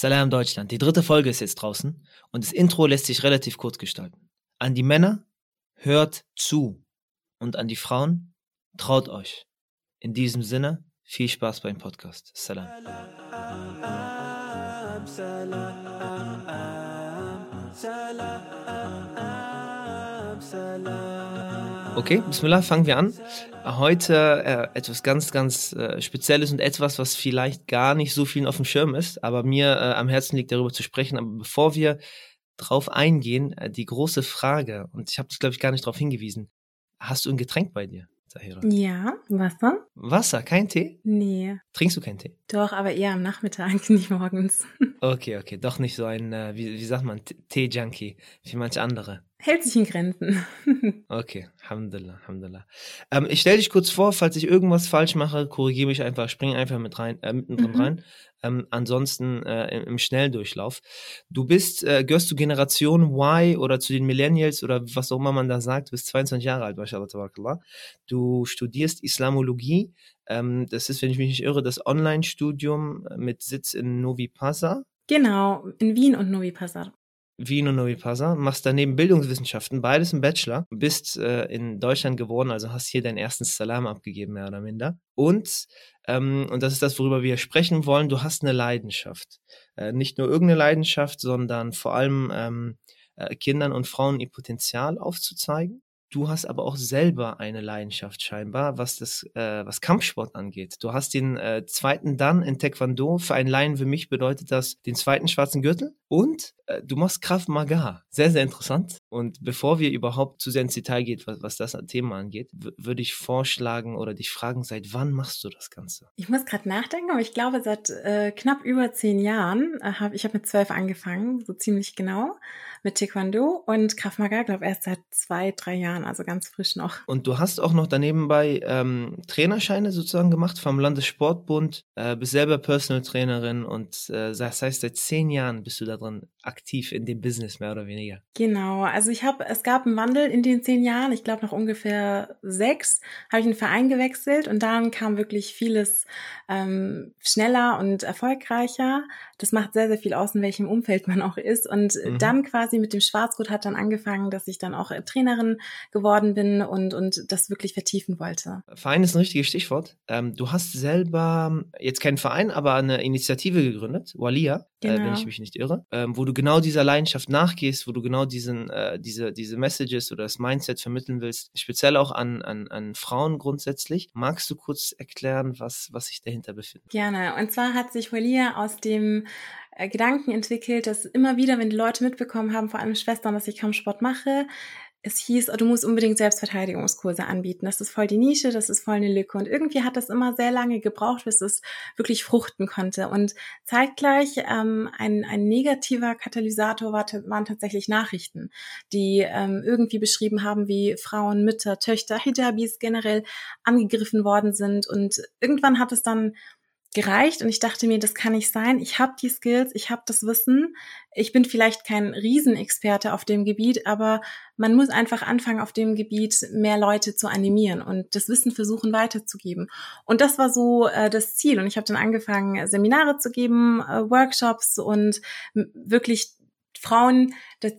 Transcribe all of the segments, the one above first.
Salam Deutschland. Die dritte Folge ist jetzt draußen und das Intro lässt sich relativ kurz gestalten. An die Männer, hört zu. Und an die Frauen, traut euch. In diesem Sinne, viel Spaß beim Podcast. Salam. Okay, Bismillah, fangen wir an. Heute äh, etwas ganz, ganz äh, Spezielles und etwas, was vielleicht gar nicht so vielen auf dem Schirm ist, aber mir äh, am Herzen liegt, darüber zu sprechen. Aber bevor wir drauf eingehen, äh, die große Frage, und ich habe das, glaube ich, gar nicht darauf hingewiesen. Hast du ein Getränk bei dir, Sahira? Ja, Wasser. Wasser, kein Tee? Nee. Trinkst du keinen Tee? Doch, aber eher am Nachmittag, nicht morgens. Okay, okay, doch nicht so ein, äh, wie, wie sagt man, Tee-Junkie, wie manche andere. Hält sich in Grenzen. okay, Alhamdulillah, Alhamdulillah. Ähm, ich stelle dich kurz vor, falls ich irgendwas falsch mache, korrigiere mich einfach, spring einfach mit rein, äh, mittendrin mhm. rein. Ähm, ansonsten äh, im, Schnelldurchlauf. Du bist, äh, gehörst zu Generation Y oder zu den Millennials oder was auch immer man da sagt, du bist 22 Jahre alt, mashallah, Du studierst Islamologie. Ähm, das ist, wenn ich mich nicht irre, das Online-Studium mit Sitz in Novi Pasa. Genau, in Wien und Novi Pazar. Wien und Novi Pazar, machst daneben Bildungswissenschaften, beides im Bachelor, bist äh, in Deutschland geworden, also hast hier deinen ersten Salam abgegeben, mehr oder minder. Und, ähm, und das ist das, worüber wir sprechen wollen, du hast eine Leidenschaft. Äh, nicht nur irgendeine Leidenschaft, sondern vor allem ähm, äh, Kindern und Frauen ihr Potenzial aufzuzeigen. Du hast aber auch selber eine Leidenschaft scheinbar, was das, äh, was Kampfsport angeht. Du hast den äh, zweiten Dan in Taekwondo. Für einen Laien wie mich bedeutet das den zweiten schwarzen Gürtel. Und äh, du machst Kraft Maga. Sehr, sehr interessant. Und bevor wir überhaupt zu sehr ins Detail gehen, was, was das Thema angeht, würde ich vorschlagen oder dich fragen, seit wann machst du das Ganze? Ich muss gerade nachdenken, aber ich glaube, seit äh, knapp über zehn Jahren äh, habe ich habe mit zwölf angefangen, so ziemlich genau mit Taekwondo und Krav Maga, glaube erst seit zwei, drei Jahren, also ganz frisch noch. Und du hast auch noch daneben bei ähm, Trainerscheine sozusagen gemacht vom Landessportbund, äh, bist selber Personal Trainerin und äh, das heißt, seit zehn Jahren bist du da drin aktiv in dem Business mehr oder weniger. Genau, also ich habe, es gab einen Wandel in den zehn Jahren, ich glaube nach ungefähr sechs, habe ich einen Verein gewechselt und dann kam wirklich vieles ähm, schneller und erfolgreicher. Das macht sehr, sehr viel aus, in welchem Umfeld man auch ist. Und mhm. dann quasi mit dem Schwarzgurt hat dann angefangen, dass ich dann auch Trainerin geworden bin und, und das wirklich vertiefen wollte. Verein ist ein richtiges Stichwort. Ähm, du hast selber jetzt keinen Verein, aber eine Initiative gegründet, Walia, genau. äh, wenn ich genau. mich nicht irre, ähm, wo du genau dieser Leidenschaft nachgehst, wo du genau diesen, äh, diese, diese Messages oder das Mindset vermitteln willst, speziell auch an, an, an Frauen grundsätzlich. Magst du kurz erklären, was, was sich dahinter befindet? Gerne. Und zwar hat sich Walia aus dem äh, Gedanken entwickelt, dass immer wieder, wenn die Leute mitbekommen haben, vor allem Schwestern, dass ich Kampfsport mache, es hieß, oh, du musst unbedingt Selbstverteidigungskurse anbieten. Das ist voll die Nische, das ist voll eine Lücke. Und irgendwie hat das immer sehr lange gebraucht, bis es wirklich fruchten konnte. Und zeitgleich ähm, ein, ein negativer Katalysator war, waren tatsächlich Nachrichten, die ähm, irgendwie beschrieben haben, wie Frauen, Mütter, Töchter, Hijabis generell angegriffen worden sind. Und irgendwann hat es dann gereicht und ich dachte mir, das kann nicht sein. Ich habe die Skills, ich habe das Wissen. Ich bin vielleicht kein Riesenexperte auf dem Gebiet, aber man muss einfach anfangen, auf dem Gebiet mehr Leute zu animieren und das Wissen versuchen weiterzugeben. Und das war so äh, das Ziel. Und ich habe dann angefangen, Seminare zu geben, äh, Workshops und wirklich Frauen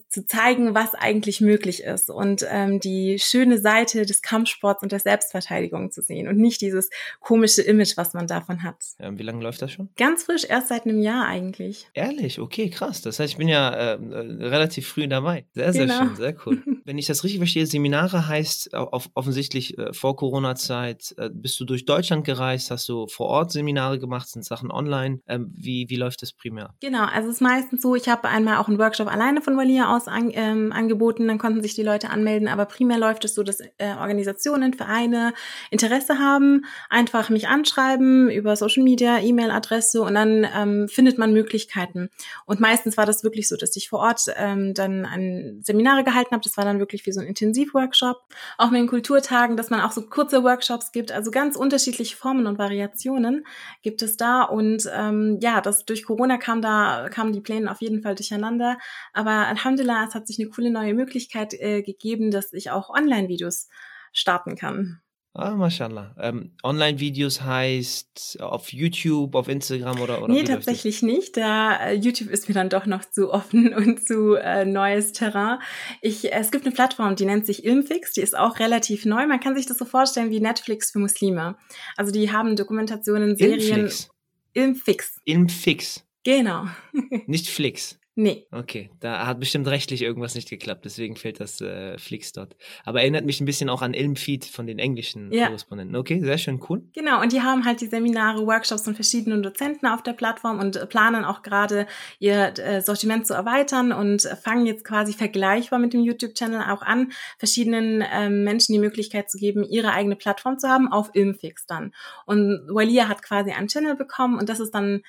zu zeigen, was eigentlich möglich ist und ähm, die schöne Seite des Kampfsports und der Selbstverteidigung zu sehen und nicht dieses komische Image, was man davon hat. Ja, wie lange läuft das schon? Ganz frisch, erst seit einem Jahr eigentlich. Ehrlich, okay, krass. Das heißt, ich bin ja äh, äh relativ früh dabei. Sehr, sehr genau. schön, sehr cool. Wenn ich das richtig verstehe, Seminare heißt auf, offensichtlich äh, vor Corona-Zeit, äh, bist du durch Deutschland gereist, hast du vor Ort Seminare gemacht, sind Sachen online. Ähm, wie, wie läuft das primär? Genau, also es ist meistens so, ich habe einmal auch einen Workshop Workshop alleine von Valia aus an, ähm, angeboten, dann konnten sich die Leute anmelden, aber primär läuft es so, dass äh, Organisationen, Vereine Interesse haben, einfach mich anschreiben über Social Media, E-Mail-Adresse und dann ähm, findet man Möglichkeiten. Und meistens war das wirklich so, dass ich vor Ort ähm, dann ein Seminare gehalten habe, das war dann wirklich wie so ein Intensivworkshop. Auch mit den Kulturtagen, dass man auch so kurze Workshops gibt, also ganz unterschiedliche Formen und Variationen gibt es da und ähm, ja, das durch Corona kam da kamen die Pläne auf jeden Fall durcheinander. Aber Alhamdulillah, es hat sich eine coole neue Möglichkeit äh, gegeben, dass ich auch Online-Videos starten kann. Ah, mashallah. Ähm, Online-Videos heißt auf YouTube, auf Instagram oder, oder Nee, tatsächlich nicht. Da äh, YouTube ist mir dann doch noch zu offen und zu äh, neues Terrain. Ich, es gibt eine Plattform, die nennt sich Ilmfix, die ist auch relativ neu. Man kann sich das so vorstellen wie Netflix für Muslime. Also die haben Dokumentationen, Serien. Ilmflix. Ilmfix. Ilmfix. Genau. Nicht Flix. Nee. Okay, da hat bestimmt rechtlich irgendwas nicht geklappt, deswegen fehlt das äh, Flix dort. Aber erinnert mich ein bisschen auch an Ilmfeed von den englischen Ja. Korrespondenten. Okay, sehr schön, cool. Genau, und die haben halt die Seminare, Workshops von verschiedenen Dozenten auf der Plattform und äh, planen auch gerade ihr äh, Sortiment zu erweitern und fangen jetzt quasi vergleichbar mit dem YouTube-Channel auch an, verschiedenen ähm, Menschen die Möglichkeit zu geben, ihre eigene Plattform zu haben, auf Ilmfix dann. Und Walia hat quasi einen Channel bekommen und das ist dann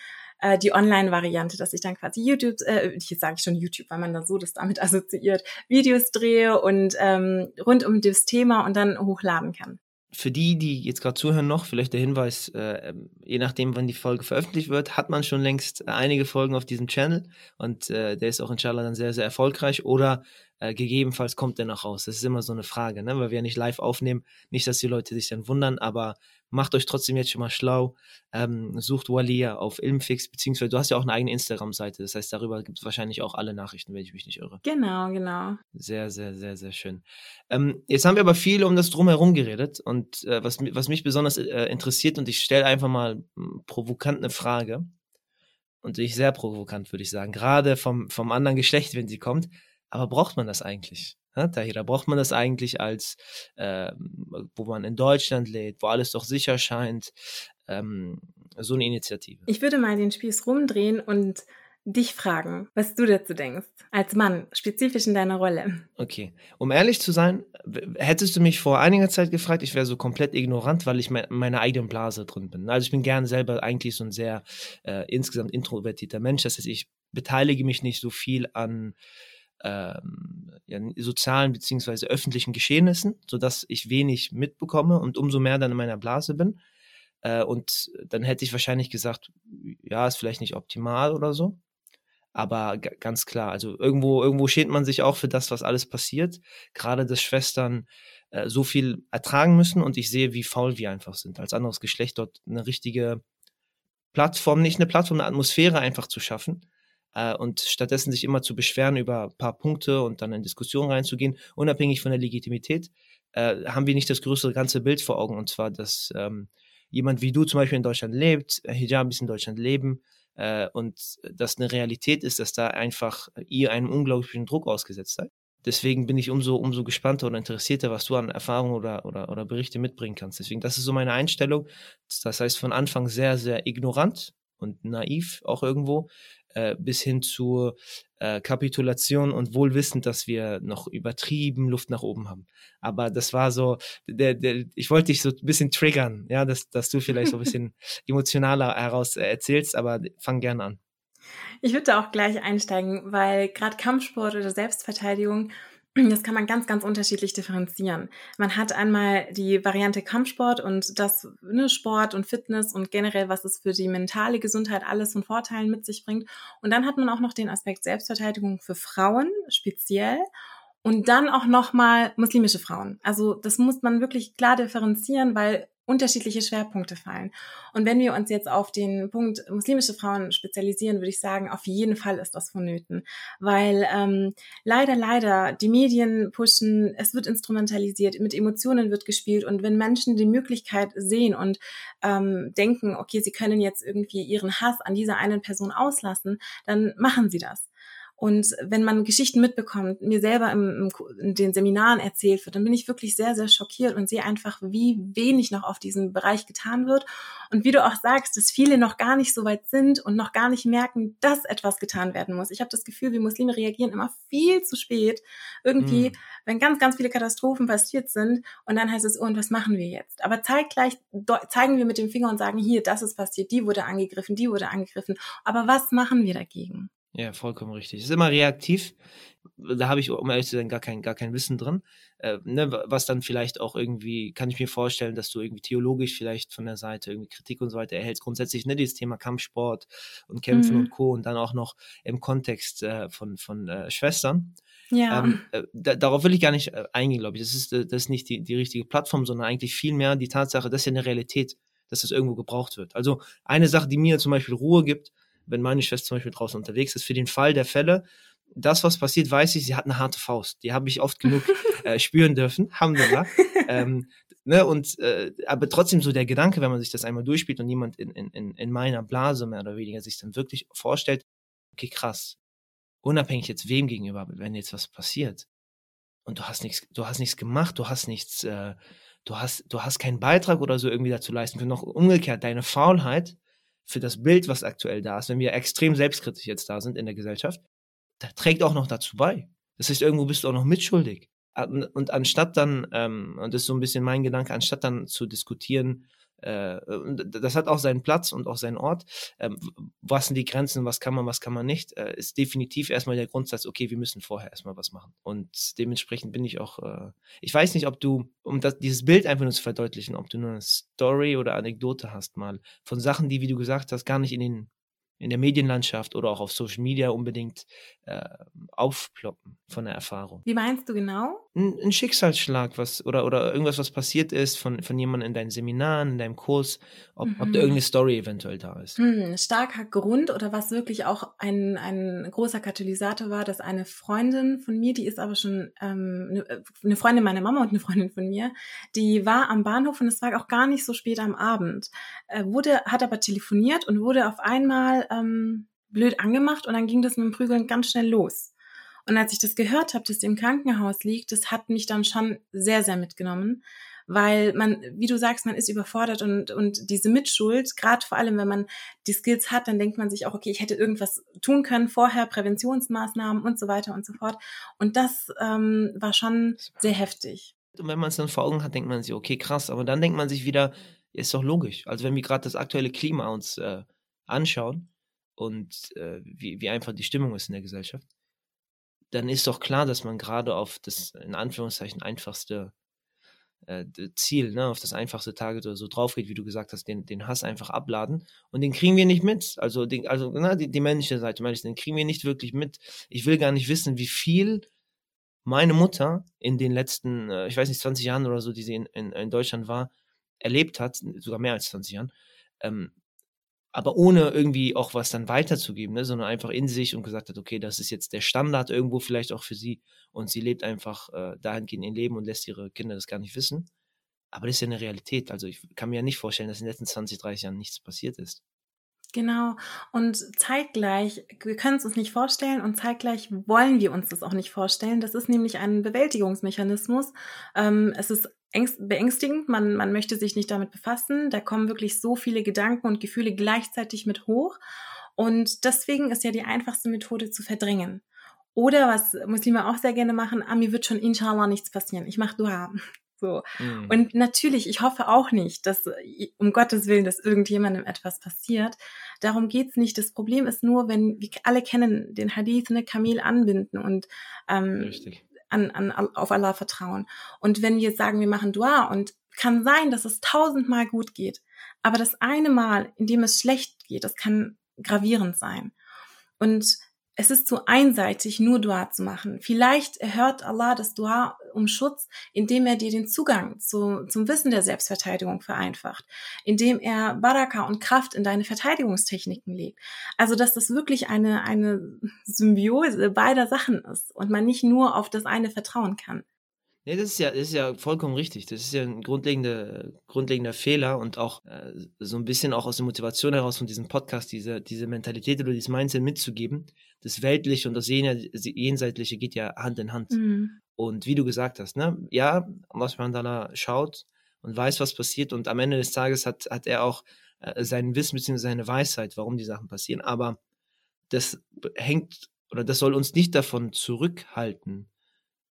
äh, die Online-Variante, dass ich dann quasi YouTube, äh, hier sage ich schon YouTube, weil man da so das damit assoziiert, Videos drehe und ähm, rund um das Thema und dann hochladen kann. Für die, die jetzt gerade zuhören noch, vielleicht der Hinweis, äh, je nachdem, wann die Folge veröffentlicht wird, hat man schon längst einige Folgen auf diesem Channel und äh, der ist auch inshallah dann sehr, sehr erfolgreich oder äh, gegebenenfalls kommt der noch raus. Das ist immer so eine Frage, ne? weil wir ja nicht live aufnehmen. Nicht, dass die Leute sich dann wundern, aber macht euch trotzdem jetzt schon mal schlau. Ähm, sucht Walia auf Ilmfix, beziehungsweise du hast ja auch eine eigene Instagram-Seite. Das heißt, darüber gibt es wahrscheinlich auch alle Nachrichten, wenn ich mich nicht irre. Genau, genau. Sehr, sehr, sehr, sehr schön. Ähm, jetzt haben wir aber viel um das Drumherum geredet und äh, was, was mich besonders äh, interessiert und ich stelle einfach mal m, provokant eine Frage und ich sehr provokant, würde ich sagen, gerade vom, vom anderen Geschlecht, wenn sie kommt. Aber braucht man das eigentlich? Ja, Tahira, braucht man das eigentlich als, ähm, wo man in Deutschland lebt, wo alles doch sicher scheint, ähm, so eine Initiative? Ich würde mal den Spieß rumdrehen und dich fragen, was du dazu denkst. Als Mann, spezifisch in deiner Rolle. Okay. Um ehrlich zu sein, hättest du mich vor einiger Zeit gefragt, ich wäre so komplett ignorant, weil ich me in meiner eigenen Blase drin bin. Also ich bin gerne selber eigentlich so ein sehr äh, insgesamt introvertierter Mensch. Das heißt, ich beteilige mich nicht so viel an ähm, sozialen beziehungsweise öffentlichen Geschehnissen, sodass ich wenig mitbekomme und umso mehr dann in meiner Blase bin. Äh, und dann hätte ich wahrscheinlich gesagt, ja, ist vielleicht nicht optimal oder so. Aber ganz klar, also irgendwo, irgendwo schämt man sich auch für das, was alles passiert. Gerade, dass Schwestern äh, so viel ertragen müssen und ich sehe, wie faul wir einfach sind. Als anderes Geschlecht dort eine richtige Plattform, nicht eine Plattform, eine Atmosphäre einfach zu schaffen. Äh, und stattdessen sich immer zu beschweren über ein paar Punkte und dann in Diskussionen reinzugehen, unabhängig von der Legitimität, äh, haben wir nicht das größere ganze Bild vor Augen. Und zwar, dass ähm, jemand wie du zum Beispiel in Deutschland lebt, äh, Hijabis in Deutschland leben, äh, und das eine Realität ist, dass da einfach ihr einem unglaublichen Druck ausgesetzt seid. Deswegen bin ich umso, umso gespannter oder interessierter, was du an Erfahrungen oder, oder, oder Berichte mitbringen kannst. Deswegen, das ist so meine Einstellung. Das heißt, von Anfang sehr, sehr ignorant und naiv auch irgendwo, äh, bis hin zu äh, Kapitulation und wohlwissend, dass wir noch übertrieben Luft nach oben haben. Aber das war so, der, der, ich wollte dich so ein bisschen triggern, ja, dass, dass du vielleicht so ein bisschen emotionaler heraus äh, erzählst, aber fang gerne an. Ich würde da auch gleich einsteigen, weil gerade Kampfsport oder Selbstverteidigung, das kann man ganz, ganz unterschiedlich differenzieren. Man hat einmal die Variante Kampfsport und das ne, Sport und Fitness und generell, was es für die mentale Gesundheit alles von Vorteilen mit sich bringt. Und dann hat man auch noch den Aspekt Selbstverteidigung für Frauen speziell. Und dann auch nochmal muslimische Frauen. Also das muss man wirklich klar differenzieren, weil unterschiedliche Schwerpunkte fallen. Und wenn wir uns jetzt auf den Punkt muslimische Frauen spezialisieren, würde ich sagen, auf jeden Fall ist das vonnöten. Weil ähm, leider, leider die Medien pushen, es wird instrumentalisiert, mit Emotionen wird gespielt. Und wenn Menschen die Möglichkeit sehen und ähm, denken, okay, sie können jetzt irgendwie ihren Hass an dieser einen Person auslassen, dann machen sie das. Und wenn man Geschichten mitbekommt, mir selber im, im, in den Seminaren erzählt wird, dann bin ich wirklich sehr, sehr schockiert und sehe einfach, wie wenig noch auf diesem Bereich getan wird. Und wie du auch sagst, dass viele noch gar nicht so weit sind und noch gar nicht merken, dass etwas getan werden muss. Ich habe das Gefühl, wir Muslime reagieren immer viel zu spät. Irgendwie, Mm. wenn ganz, ganz viele Katastrophen passiert sind und dann heißt es, oh, und was machen wir jetzt? Aber zeitgleich zeigen wir mit dem Finger und sagen, hier, das ist passiert, die wurde angegriffen, die wurde angegriffen. Aber was machen wir dagegen? Ja, vollkommen richtig. Es ist immer reaktiv. Da habe ich, um ehrlich zu sein, gar kein, gar kein Wissen drin. Äh, ne, was dann vielleicht auch irgendwie, kann ich mir vorstellen, dass du irgendwie theologisch vielleicht von der Seite irgendwie Kritik und so weiter erhältst. Grundsätzlich, ne, dieses Thema Kampfsport und Kämpfen Mhm. und Co. und dann auch noch im Kontext äh, von, von äh, Schwestern. Ja. Ähm, äh, da, darauf will ich gar nicht äh, eingehen, glaube ich. Das ist, äh, das ist nicht die, die richtige Plattform, sondern eigentlich vielmehr die Tatsache, das ist ja eine Realität, dass das irgendwo gebraucht wird. Also eine Sache, die mir zum Beispiel Ruhe gibt, wenn meine Schwester zum Beispiel draußen unterwegs ist, für den Fall der Fälle, das, was passiert, weiß ich, sie hat eine harte Faust. Die habe ich oft genug äh, spüren dürfen. Alhamdulillah. ähm, ne, und äh, aber trotzdem so der Gedanke, wenn man sich das einmal durchspielt und jemand in, in, in meiner Blase mehr oder weniger sich dann wirklich vorstellt, okay, krass, unabhängig jetzt wem gegenüber, wenn jetzt was passiert und du hast nichts, du hast nichts gemacht, du hast nichts, äh, du hast, du hast keinen Beitrag oder so irgendwie dazu leisten können. Noch umgekehrt, deine Faulheit für das Bild, was aktuell da ist, wenn wir extrem selbstkritisch jetzt da sind in der Gesellschaft, da trägt auch noch dazu bei. Das heißt, irgendwo bist du auch noch mitschuldig. Und anstatt dann, ähm, und das ist so ein bisschen mein Gedanke, anstatt dann zu diskutieren, äh, das hat auch seinen Platz und auch seinen Ort. Ähm, was sind die Grenzen, was kann man, was kann man nicht, äh, ist definitiv erstmal der Grundsatz, okay, wir müssen vorher erstmal was machen. Und dementsprechend bin ich auch, äh, ich weiß nicht, ob du, um das, dieses Bild einfach nur zu verdeutlichen, ob du nur eine Story oder Anekdote hast mal von Sachen, die, wie du gesagt hast, gar nicht in den in der Medienlandschaft oder auch auf Social Media unbedingt äh, aufploppen von der Erfahrung. Wie meinst du genau? Ein, ein, Schicksalsschlag, was oder oder irgendwas, was passiert ist von, von jemandem in deinen Seminaren, in deinem Kurs, ob, mhm. ob da mhm. irgendeine Story eventuell da ist. Hm, starker Grund oder was wirklich auch ein, ein großer Katalysator war, dass eine Freundin von mir, die ist aber schon ähm, eine, äh, eine Freundin meiner Mama und eine Freundin von mir, die war am Bahnhof und es war auch gar nicht so spät am Abend, äh, wurde, hat aber telefoniert und wurde auf einmal ähm, blöd angemacht und dann ging das mit dem Prügeln ganz schnell los. Und als ich das gehört habe, dass sie im Krankenhaus liegt, das hat mich dann schon sehr, sehr mitgenommen, weil man, wie du sagst, man ist überfordert und, und diese Mitschuld, gerade vor allem, wenn man die Skills hat, dann denkt man sich auch, okay, ich hätte irgendwas tun können vorher, Präventionsmaßnahmen und so weiter und so fort. Und das ähm, war schon sehr heftig. Und wenn man es dann vor Augen hat, denkt man sich, okay, krass, aber dann denkt man sich wieder, ist doch logisch. Also wenn wir gerade das aktuelle Klima uns äh, anschauen, und äh, wie, wie einfach die Stimmung ist in der Gesellschaft, dann ist doch klar, dass man gerade auf das in Anführungszeichen einfachste äh, Ziel, ne, auf das einfachste Target oder so drauf geht, wie du gesagt hast, den, den Hass einfach abladen. Und den kriegen wir nicht mit. Also, den, also na, die, die männliche Seite, meine ich, den kriegen wir nicht wirklich mit. Ich will gar nicht wissen, wie viel meine Mutter in den letzten, äh, ich weiß nicht, 20 Jahren oder so, die sie in, in, in Deutschland war, erlebt hat, sogar mehr als 20 Jahren, ähm, aber ohne irgendwie auch was dann weiterzugeben, ne, sondern einfach in sich und gesagt hat, okay, das ist jetzt der Standard irgendwo vielleicht auch für sie und sie lebt einfach äh, dahingehend ihr Leben und lässt ihre Kinder das gar nicht wissen. Aber das ist ja eine Realität. Also ich kann mir ja nicht vorstellen, dass in den letzten 20, 30 Jahren nichts passiert ist. Genau. Und zeitgleich, wir können es uns nicht vorstellen und zeitgleich wollen wir uns das auch nicht vorstellen. Das ist nämlich ein Bewältigungsmechanismus. Ähm, es ist beängstigend, man, man möchte sich nicht damit befassen. Da kommen wirklich so viele Gedanken und Gefühle gleichzeitig mit hoch. Und deswegen ist ja die einfachste Methode zu verdrängen. Oder was Muslime auch sehr gerne machen, ah, mir wird schon inshallah nichts passieren. Ich mache Dua. So. Mhm. Und natürlich, ich hoffe auch nicht, dass um Gottes Willen, dass irgendjemandem etwas passiert. Darum geht's nicht. Das Problem ist nur, wenn wir alle kennen den Hadith, ne, Kamel anbinden und ähm, an, an, auf Allah vertrauen. Und wenn wir sagen, wir machen Dua und kann sein, dass es tausendmal gut geht, aber das eine Mal, in dem es schlecht geht, das kann gravierend sein. Und es ist zu einseitig, nur Dua zu machen. Vielleicht erhört Allah das Dua um Schutz, indem er dir den Zugang zu, zum Wissen der Selbstverteidigung vereinfacht, indem er Baraka und Kraft in deine Verteidigungstechniken legt. Also, dass das wirklich eine, eine Symbiose beider Sachen ist und man nicht nur auf das eine vertrauen kann. Nee, das ist ja, das ist ja vollkommen richtig. Das ist ja ein grundlegender, grundlegender Fehler und auch äh, so ein bisschen auch aus der Motivation heraus von diesem Podcast, diese, diese Mentalität oder dieses Mindset mitzugeben. Das Weltliche und das Jenseitliche geht ja Hand in Hand. Mhm. Und wie du gesagt hast, ne, ja, Allah schaut und weiß, was passiert und am Ende des Tages hat, hat er auch äh, sein Wissen bzw. seine Weisheit, warum die Sachen passieren. Aber das hängt oder das soll uns nicht davon zurückhalten,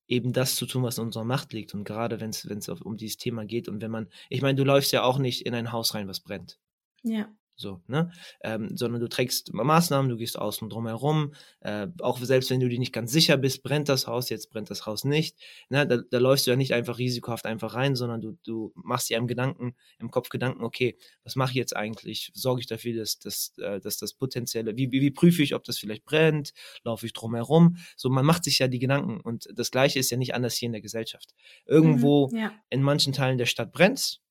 eben das zu tun, was in unserer Macht liegt. Und gerade wenn es um dieses Thema geht und wenn man, ich meine, du läufst ja auch nicht in ein Haus rein, was brennt. Ja. So, ne? Ähm, sondern du trägst Maßnahmen, du gehst außen drum herum, äh, auch selbst wenn du dir nicht ganz sicher bist, brennt das Haus, jetzt brennt das Haus nicht, ne? Da, da läufst du ja nicht einfach risikohaft einfach rein, sondern du, du machst dir im Gedanken, im Kopf Gedanken, okay, was mache ich jetzt eigentlich? Sorge ich dafür, dass, dass, äh, dass das potenzielle, wie, wie, wie prüfe ich, ob das vielleicht brennt, laufe ich drum herum? So, man macht sich ja die Gedanken und das Gleiche ist ja nicht anders hier in der Gesellschaft. Irgendwo mhm, ja. in manchen Teilen der Stadt brennt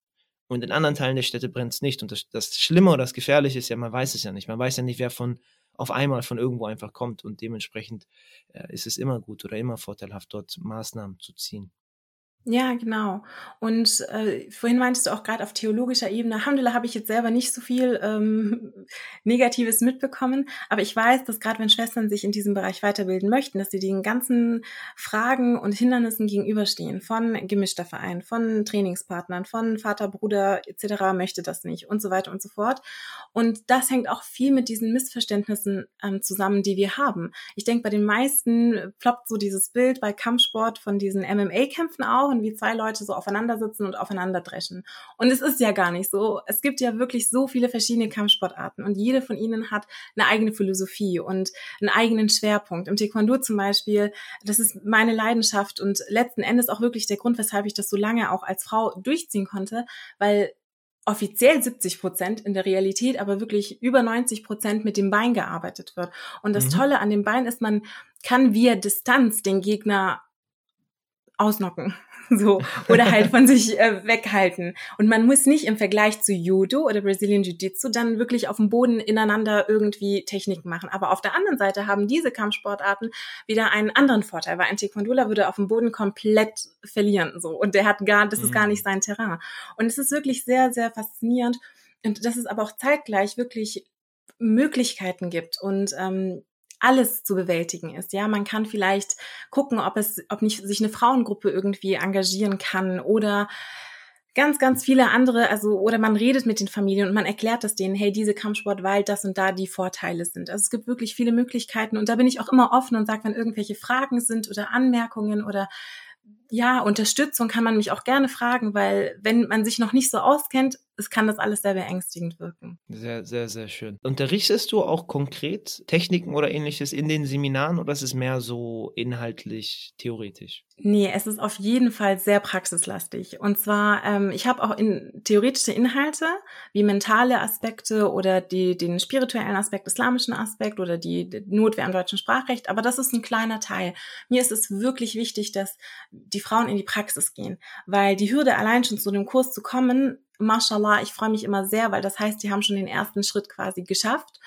und in anderen Teilen der Städte brennt es nicht. Und das, das Schlimme oder das Gefährliche ist ja, man weiß es ja nicht. Man weiß ja nicht, wer von auf einmal von irgendwo einfach kommt. Und dementsprechend äh, ist es immer gut oder immer vorteilhaft, dort Maßnahmen zu ziehen. Ja, genau. Und äh, vorhin meintest du auch gerade auf theologischer Ebene, Alhamdulillah habe ich jetzt selber nicht so viel ähm, Negatives mitbekommen, aber ich weiß, dass gerade wenn Schwestern sich in diesem Bereich weiterbilden möchten, dass sie den ganzen Fragen und Hindernissen gegenüberstehen, von gemischter Verein, von Trainingspartnern, von Vater, Bruder etc. möchte das nicht und so weiter und so fort. Und das hängt auch viel mit diesen Missverständnissen ähm, zusammen, die wir haben. Ich denke, bei den meisten ploppt so dieses Bild bei Kampfsport von diesen MMA-Kämpfen auf und wie zwei Leute so aufeinander sitzen und aufeinander dreschen. Und es ist ja gar nicht so. Es gibt ja wirklich so viele verschiedene Kampfsportarten und jede von ihnen hat eine eigene Philosophie und einen eigenen Schwerpunkt. Im Taekwondo zum Beispiel, das ist meine Leidenschaft und letzten Endes auch wirklich der Grund, weshalb ich das so lange auch als Frau durchziehen konnte, weil offiziell 70 Prozent, in der Realität aber wirklich über 90 Prozent mit dem Bein gearbeitet wird. Und das mhm. Tolle an dem Bein ist, man kann via Distanz den Gegner ausnocken. So, oder halt von sich äh, weghalten. Und man muss nicht im Vergleich zu Judo oder Brazilian Jiu-Jitsu dann wirklich auf dem Boden ineinander irgendwie Techniken machen. Aber auf der anderen Seite haben diese Kampfsportarten wieder einen anderen Vorteil, weil ein Taekwondoler würde auf dem Boden komplett verlieren, so. Und der hat gar, das ist gar nicht mhm. sein Terrain. Und es ist wirklich sehr, sehr faszinierend. Und dass es aber auch zeitgleich wirklich Möglichkeiten gibt und ähm, alles zu bewältigen ist. Ja, man kann vielleicht gucken, ob es, ob nicht sich eine Frauengruppe irgendwie engagieren kann oder ganz, ganz viele andere, also, oder man redet mit den Familien und man erklärt das denen, hey, diese Kampfsport, weil das und da die Vorteile sind. Also es gibt wirklich viele Möglichkeiten und da bin ich auch immer offen und sage, wenn irgendwelche Fragen sind oder Anmerkungen oder ja, Unterstützung kann man mich auch gerne fragen, weil wenn man sich noch nicht so auskennt, es kann das alles sehr beängstigend wirken. Sehr, sehr, sehr schön. Unterrichtest du auch konkret Techniken oder ähnliches in den Seminaren oder ist es mehr so inhaltlich theoretisch? Nee, es ist auf jeden Fall sehr praxislastig. Und zwar, ähm, ich habe auch in theoretische Inhalte wie mentale Aspekte oder die, den spirituellen Aspekt, islamischen Aspekt oder die, die Notwehr im deutschen Sprachrecht, aber das ist ein kleiner Teil. Mir ist es wirklich wichtig, dass die Frauen in die Praxis gehen, weil die Hürde allein schon zu dem Kurs zu kommen mashallah, ich freue mich immer sehr, weil das heißt, die haben schon den ersten Schritt quasi geschafft.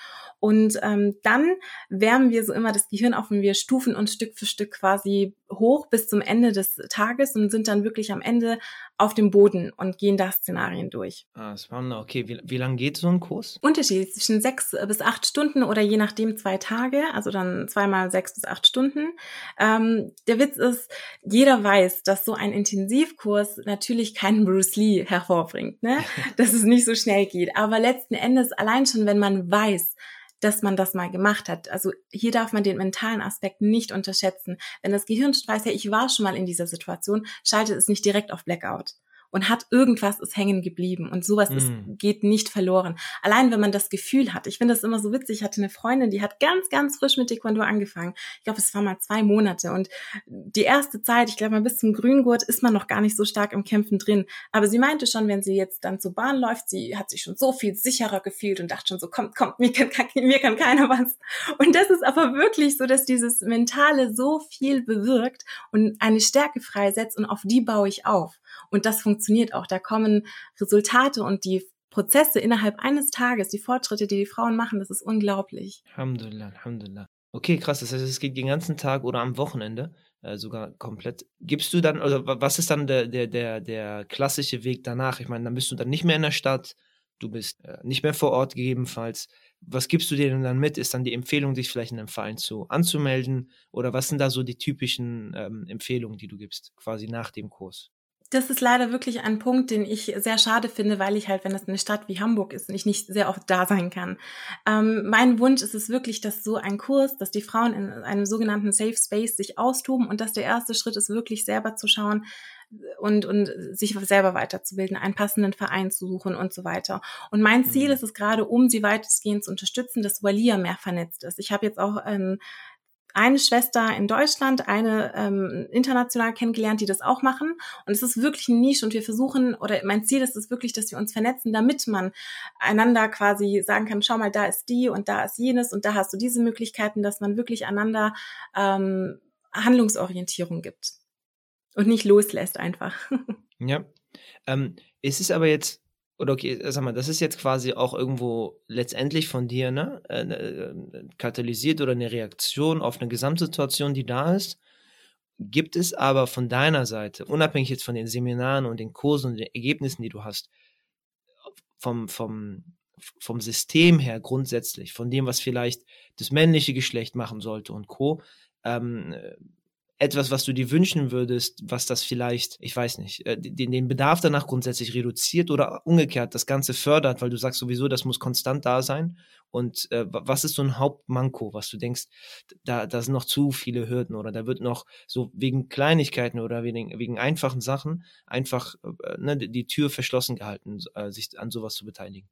Und ähm, dann wärmen wir so immer das Gehirn auf und wir stufen uns Stück für Stück quasi hoch bis zum Ende des Tages und sind dann wirklich am Ende auf dem Boden und gehen da Szenarien durch. Ah, spannend. Okay, wie, wie lange geht so ein Kurs? Unterschiedlich, zwischen sechs bis acht Stunden oder je nachdem zwei Tage, also dann zweimal sechs bis acht Stunden. Ähm, der Witz ist, jeder weiß, dass so ein Intensivkurs natürlich keinen Bruce Lee hervorbringt, ne? dass es nicht so schnell geht. Aber letzten Endes, allein schon, wenn man weiß, dass man das mal gemacht hat. Also hier darf man den mentalen Aspekt nicht unterschätzen. Wenn das Gehirn weiß, ja, ich war schon mal in dieser Situation, schaltet es nicht direkt auf Blackout und hat irgendwas ist hängen geblieben und sowas mm. ist, mhm. geht nicht verloren. Allein wenn man das Gefühl hat, ich finde das immer so witzig, ich hatte eine Freundin, die hat ganz, ganz frisch mit Taekwondo angefangen. Ich glaube, es war mal zwei Monate und die erste Zeit, ich glaube mal bis zum Grüngurt ist man noch gar nicht so stark im Kämpfen drin. Aber sie meinte schon, wenn sie jetzt dann zur Bahn läuft, sie hat sich schon so viel sicherer gefühlt und dachte schon so, kommt, kommt, mir kann, mir kann keiner was. Und das ist aber wirklich so, dass dieses Mentale so viel bewirkt und eine Stärke freisetzt und auf die baue ich auf. Und das funktioniert auch. Da kommen Resultate und die Prozesse innerhalb eines Tages, die Fortschritte, die die Frauen machen, das ist unglaublich. Alhamdulillah, Alhamdulillah. Okay, krass. Das heißt, es geht den ganzen Tag oder am Wochenende äh, sogar komplett. Gibst du dann, oder was ist dann der, der, der, der klassische Weg danach? Ich meine, dann bist du dann nicht mehr in der Stadt, du bist äh, nicht mehr vor Ort gegebenenfalls. Was gibst du denn dann mit? Ist dann die Empfehlung, dich vielleicht in einem Verein zu anzumelden? Oder was sind da so die typischen ähm, Empfehlungen, die du gibst, quasi nach dem Kurs? Das ist leider wirklich ein Punkt, den ich sehr schade finde, weil ich halt, wenn das eine Stadt wie Hamburg ist und ich nicht sehr oft da sein kann. Ähm, mein Wunsch ist es wirklich, dass so ein Kurs, dass die Frauen in einem sogenannten Safe Space sich austoben und dass der erste Schritt ist wirklich selber zu schauen, und, und sich selber weiterzubilden, einen passenden Verein zu suchen und so weiter. Und mein Ziel mhm. ist es gerade, um sie weitestgehend zu unterstützen, dass Walia mehr vernetzt ist. Ich habe jetzt auch ähm, eine Schwester in Deutschland, eine ähm, international kennengelernt, die das auch machen. Und es ist wirklich eine Nische und wir versuchen, oder mein Ziel ist es wirklich, dass wir uns vernetzen, damit man einander quasi sagen kann, schau mal, da ist die und da ist jenes und da hast du diese Möglichkeiten, dass man wirklich einander ähm, Handlungsorientierung gibt und nicht loslässt einfach. Ja. Ähm, ist es aber jetzt oder okay, sag mal, das ist jetzt quasi auch irgendwo letztendlich von dir, ne, äh, äh, katalysiert oder eine Reaktion auf eine Gesamtsituation, die da ist. Gibt es aber von deiner Seite, unabhängig jetzt von den Seminaren und den Kursen und den Ergebnissen, die du hast, vom, vom, vom System her grundsätzlich, von dem, was vielleicht das männliche Geschlecht machen sollte und Co., ähm, etwas, was du dir wünschen würdest, was das vielleicht, ich weiß nicht, äh, den, den Bedarf danach grundsätzlich reduziert oder umgekehrt das Ganze fördert, weil du sagst sowieso, das muss konstant da sein. Und äh, was ist so ein Hauptmanko, was du denkst, da, da sind noch zu viele Hürden oder da wird noch so wegen Kleinigkeiten oder wegen, wegen einfachen Sachen einfach äh, ne, die Tür verschlossen gehalten, äh, sich an sowas zu beteiligen?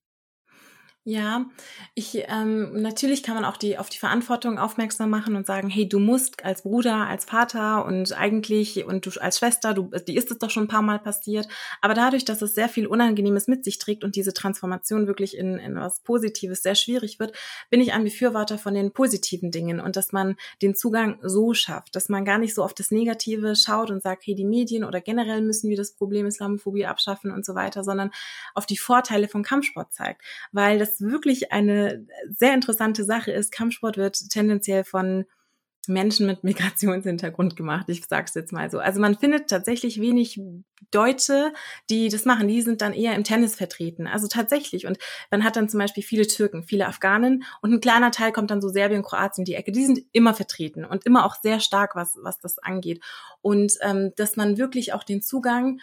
Ja, ich ähm, natürlich kann man auch die auf die Verantwortung aufmerksam machen und sagen, hey, du musst als Bruder, als Vater und eigentlich und du als Schwester, du die ist es doch schon ein paar Mal passiert, aber dadurch, dass es sehr viel Unangenehmes mit sich trägt und diese Transformation wirklich in, in was Positives sehr schwierig wird, bin ich ein Befürworter von den positiven Dingen und dass man den Zugang so schafft, dass man gar nicht so auf das Negative schaut und sagt, hey, die Medien oder generell müssen wir das Problem Islamophobie abschaffen und so weiter, sondern auf die Vorteile von Kampfsport zeigt, weil das wirklich eine sehr interessante Sache ist. Kampfsport wird tendenziell von Menschen mit Migrationshintergrund gemacht. Ich sage es jetzt mal so. Also man findet tatsächlich wenig Deutsche, die das machen. Die sind dann eher im Tennis vertreten. Also tatsächlich. Und man hat dann zum Beispiel viele Türken, viele Afghanen und ein kleiner Teil kommt dann so Serbien, Kroatien, die Ecke. Die sind immer vertreten und immer auch sehr stark, was, was das angeht. Und ähm, dass man wirklich auch den Zugang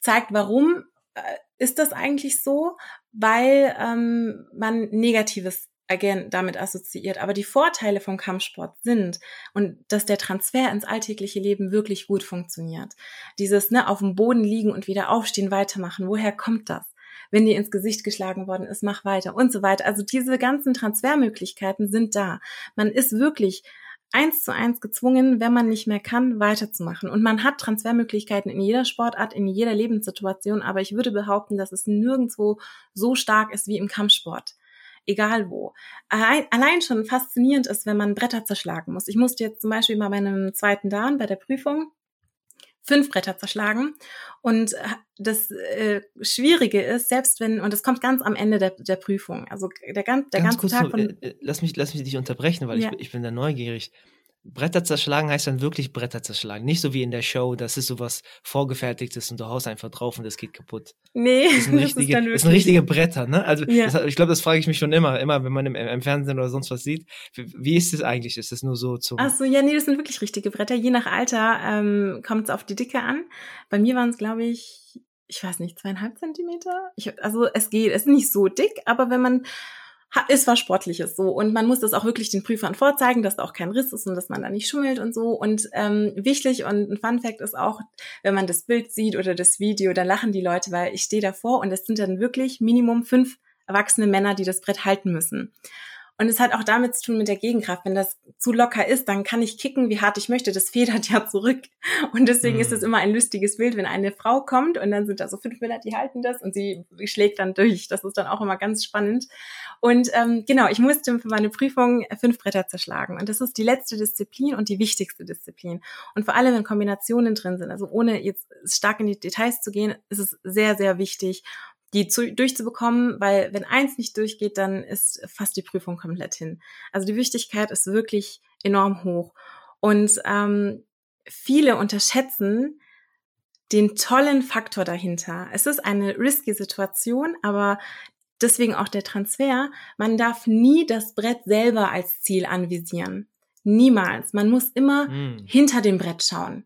zeigt, warum äh, ist das eigentlich so? Weil ähm, man Negatives again damit assoziiert. Aber die Vorteile vom Kampfsport sind und dass der Transfer ins alltägliche Leben wirklich gut funktioniert. Dieses ne, auf dem Boden liegen und wieder aufstehen, weitermachen. Woher kommt das? Wenn dir ins Gesicht geschlagen worden ist, mach weiter und so weiter. Also diese ganzen Transfermöglichkeiten sind da. Man ist wirklich eins zu eins gezwungen, wenn man nicht mehr kann, weiterzumachen. Und man hat Transfermöglichkeiten in jeder Sportart, in jeder Lebenssituation, aber ich würde behaupten, dass es nirgendwo so stark ist wie im Kampfsport. Egal wo. Allein schon faszinierend ist, wenn man Bretter zerschlagen muss. Ich musste jetzt zum Beispiel bei meinem zweiten Dan bei der Prüfung fünf Bretter zerschlagen. Und äh, das äh, Schwierige ist, selbst wenn, und das kommt ganz am Ende der, der Prüfung, also der, ganz, der ganz ganze Tag von. Äh, äh, lass, mich, lass mich dich unterbrechen, weil ja. ich, ich bin da neugierig. Bretter zerschlagen heißt dann wirklich Bretter zerschlagen. Nicht so wie in der Show, das ist sowas Vorgefertigtes und du haust einfach drauf und es geht kaputt. Nee, das sind richtige, das, das sind richtige Bretter, ne? Also ja. das, ich glaube, das frage ich mich schon immer, immer, wenn man im, im, Fernsehen oder sonst was sieht. Wie, wie ist es eigentlich? Ist es nur so zum. Ach so, ja, nee, das sind wirklich richtige Bretter. Je nach Alter ähm, kommt es auf die Dicke an. Bei mir waren es, glaube ich, ich weiß nicht, zweieinhalb Zentimeter. Ich, also es geht, es ist nicht so dick, aber wenn man ist was Sportliches so und man muss das auch wirklich den Prüfern vorzeigen, dass da auch kein Riss ist und dass man da nicht schummelt und so. Und ähm, wichtig und ein Fun Fact ist auch, wenn man das Bild sieht oder das Video, dann lachen die Leute, weil ich stehe davor und es sind dann wirklich Minimum fünf erwachsene Männer, die das Brett halten müssen. Und es hat auch damit zu tun mit der Gegenkraft. Wenn das zu locker ist, dann kann ich kicken, wie hart ich möchte. Das federt ja zurück. Und deswegen mhm. ist es immer ein lustiges Bild, wenn eine Frau kommt und dann sind da so fünf Männer, die halten das und sie schlägt dann durch. Das ist dann auch immer ganz spannend. Und ähm, genau, ich musste für meine Prüfung fünf Bretter zerschlagen. Und das ist die letzte Disziplin und die wichtigste Disziplin. Und vor allem, wenn Kombinationen drin sind, also ohne jetzt stark in die Details zu gehen, ist es sehr, sehr wichtig, die zu, durchzubekommen, weil wenn eins nicht durchgeht, dann ist fast die Prüfung komplett hin. Also die Wichtigkeit ist wirklich enorm hoch. Und ähm, viele unterschätzen den tollen Faktor dahinter. Es ist eine risky Situation, aber deswegen auch der Transfer. Man darf nie das Brett selber als Ziel anvisieren. Niemals. Man muss immer mm. hinter dem Brett schauen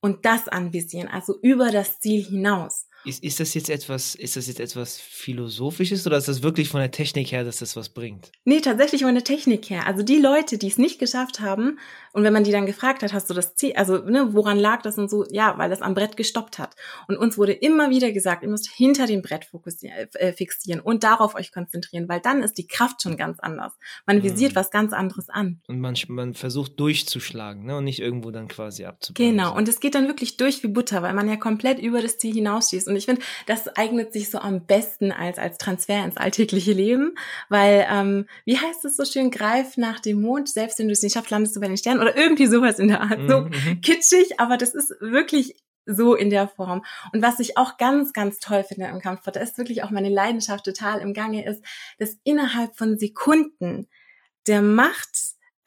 und das anvisieren, also über das Ziel hinaus. Ist, ist das jetzt etwas, ist das jetzt etwas Philosophisches oder ist das wirklich von der Technik her, dass das was bringt? Nee, tatsächlich von der Technik her. Also die Leute, die es nicht geschafft haben, Und wenn man die dann gefragt hat, hast du das Ziel, also ne, woran lag das und so, ja, weil das am Brett gestoppt hat. Und uns wurde immer wieder gesagt, ihr müsst hinter dem Brett fokussieren, äh, fixieren und darauf euch konzentrieren, weil dann ist die Kraft schon ganz anders. Man visiert mhm. was ganz anderes an. Und man, man versucht durchzuschlagen ne, und nicht irgendwo dann quasi abzubauen. Genau, und es geht dann wirklich durch wie Butter, weil man ja komplett über das Ziel hinausschießt. Und ich finde, das eignet sich so am besten als, als Transfer ins alltägliche Leben, weil, ähm, wie heißt es so schön, greif nach dem Mond, selbst wenn du es nicht schaffst, landest du bei den Sternen oder irgendwie sowas in der Art. So mhm, mhm. kitschig, aber das ist wirklich so in der Form. Und was ich auch ganz, ganz toll finde im Kampfsport, da ist wirklich auch meine Leidenschaft total im Gange, ist, dass innerhalb von Sekunden der Macht,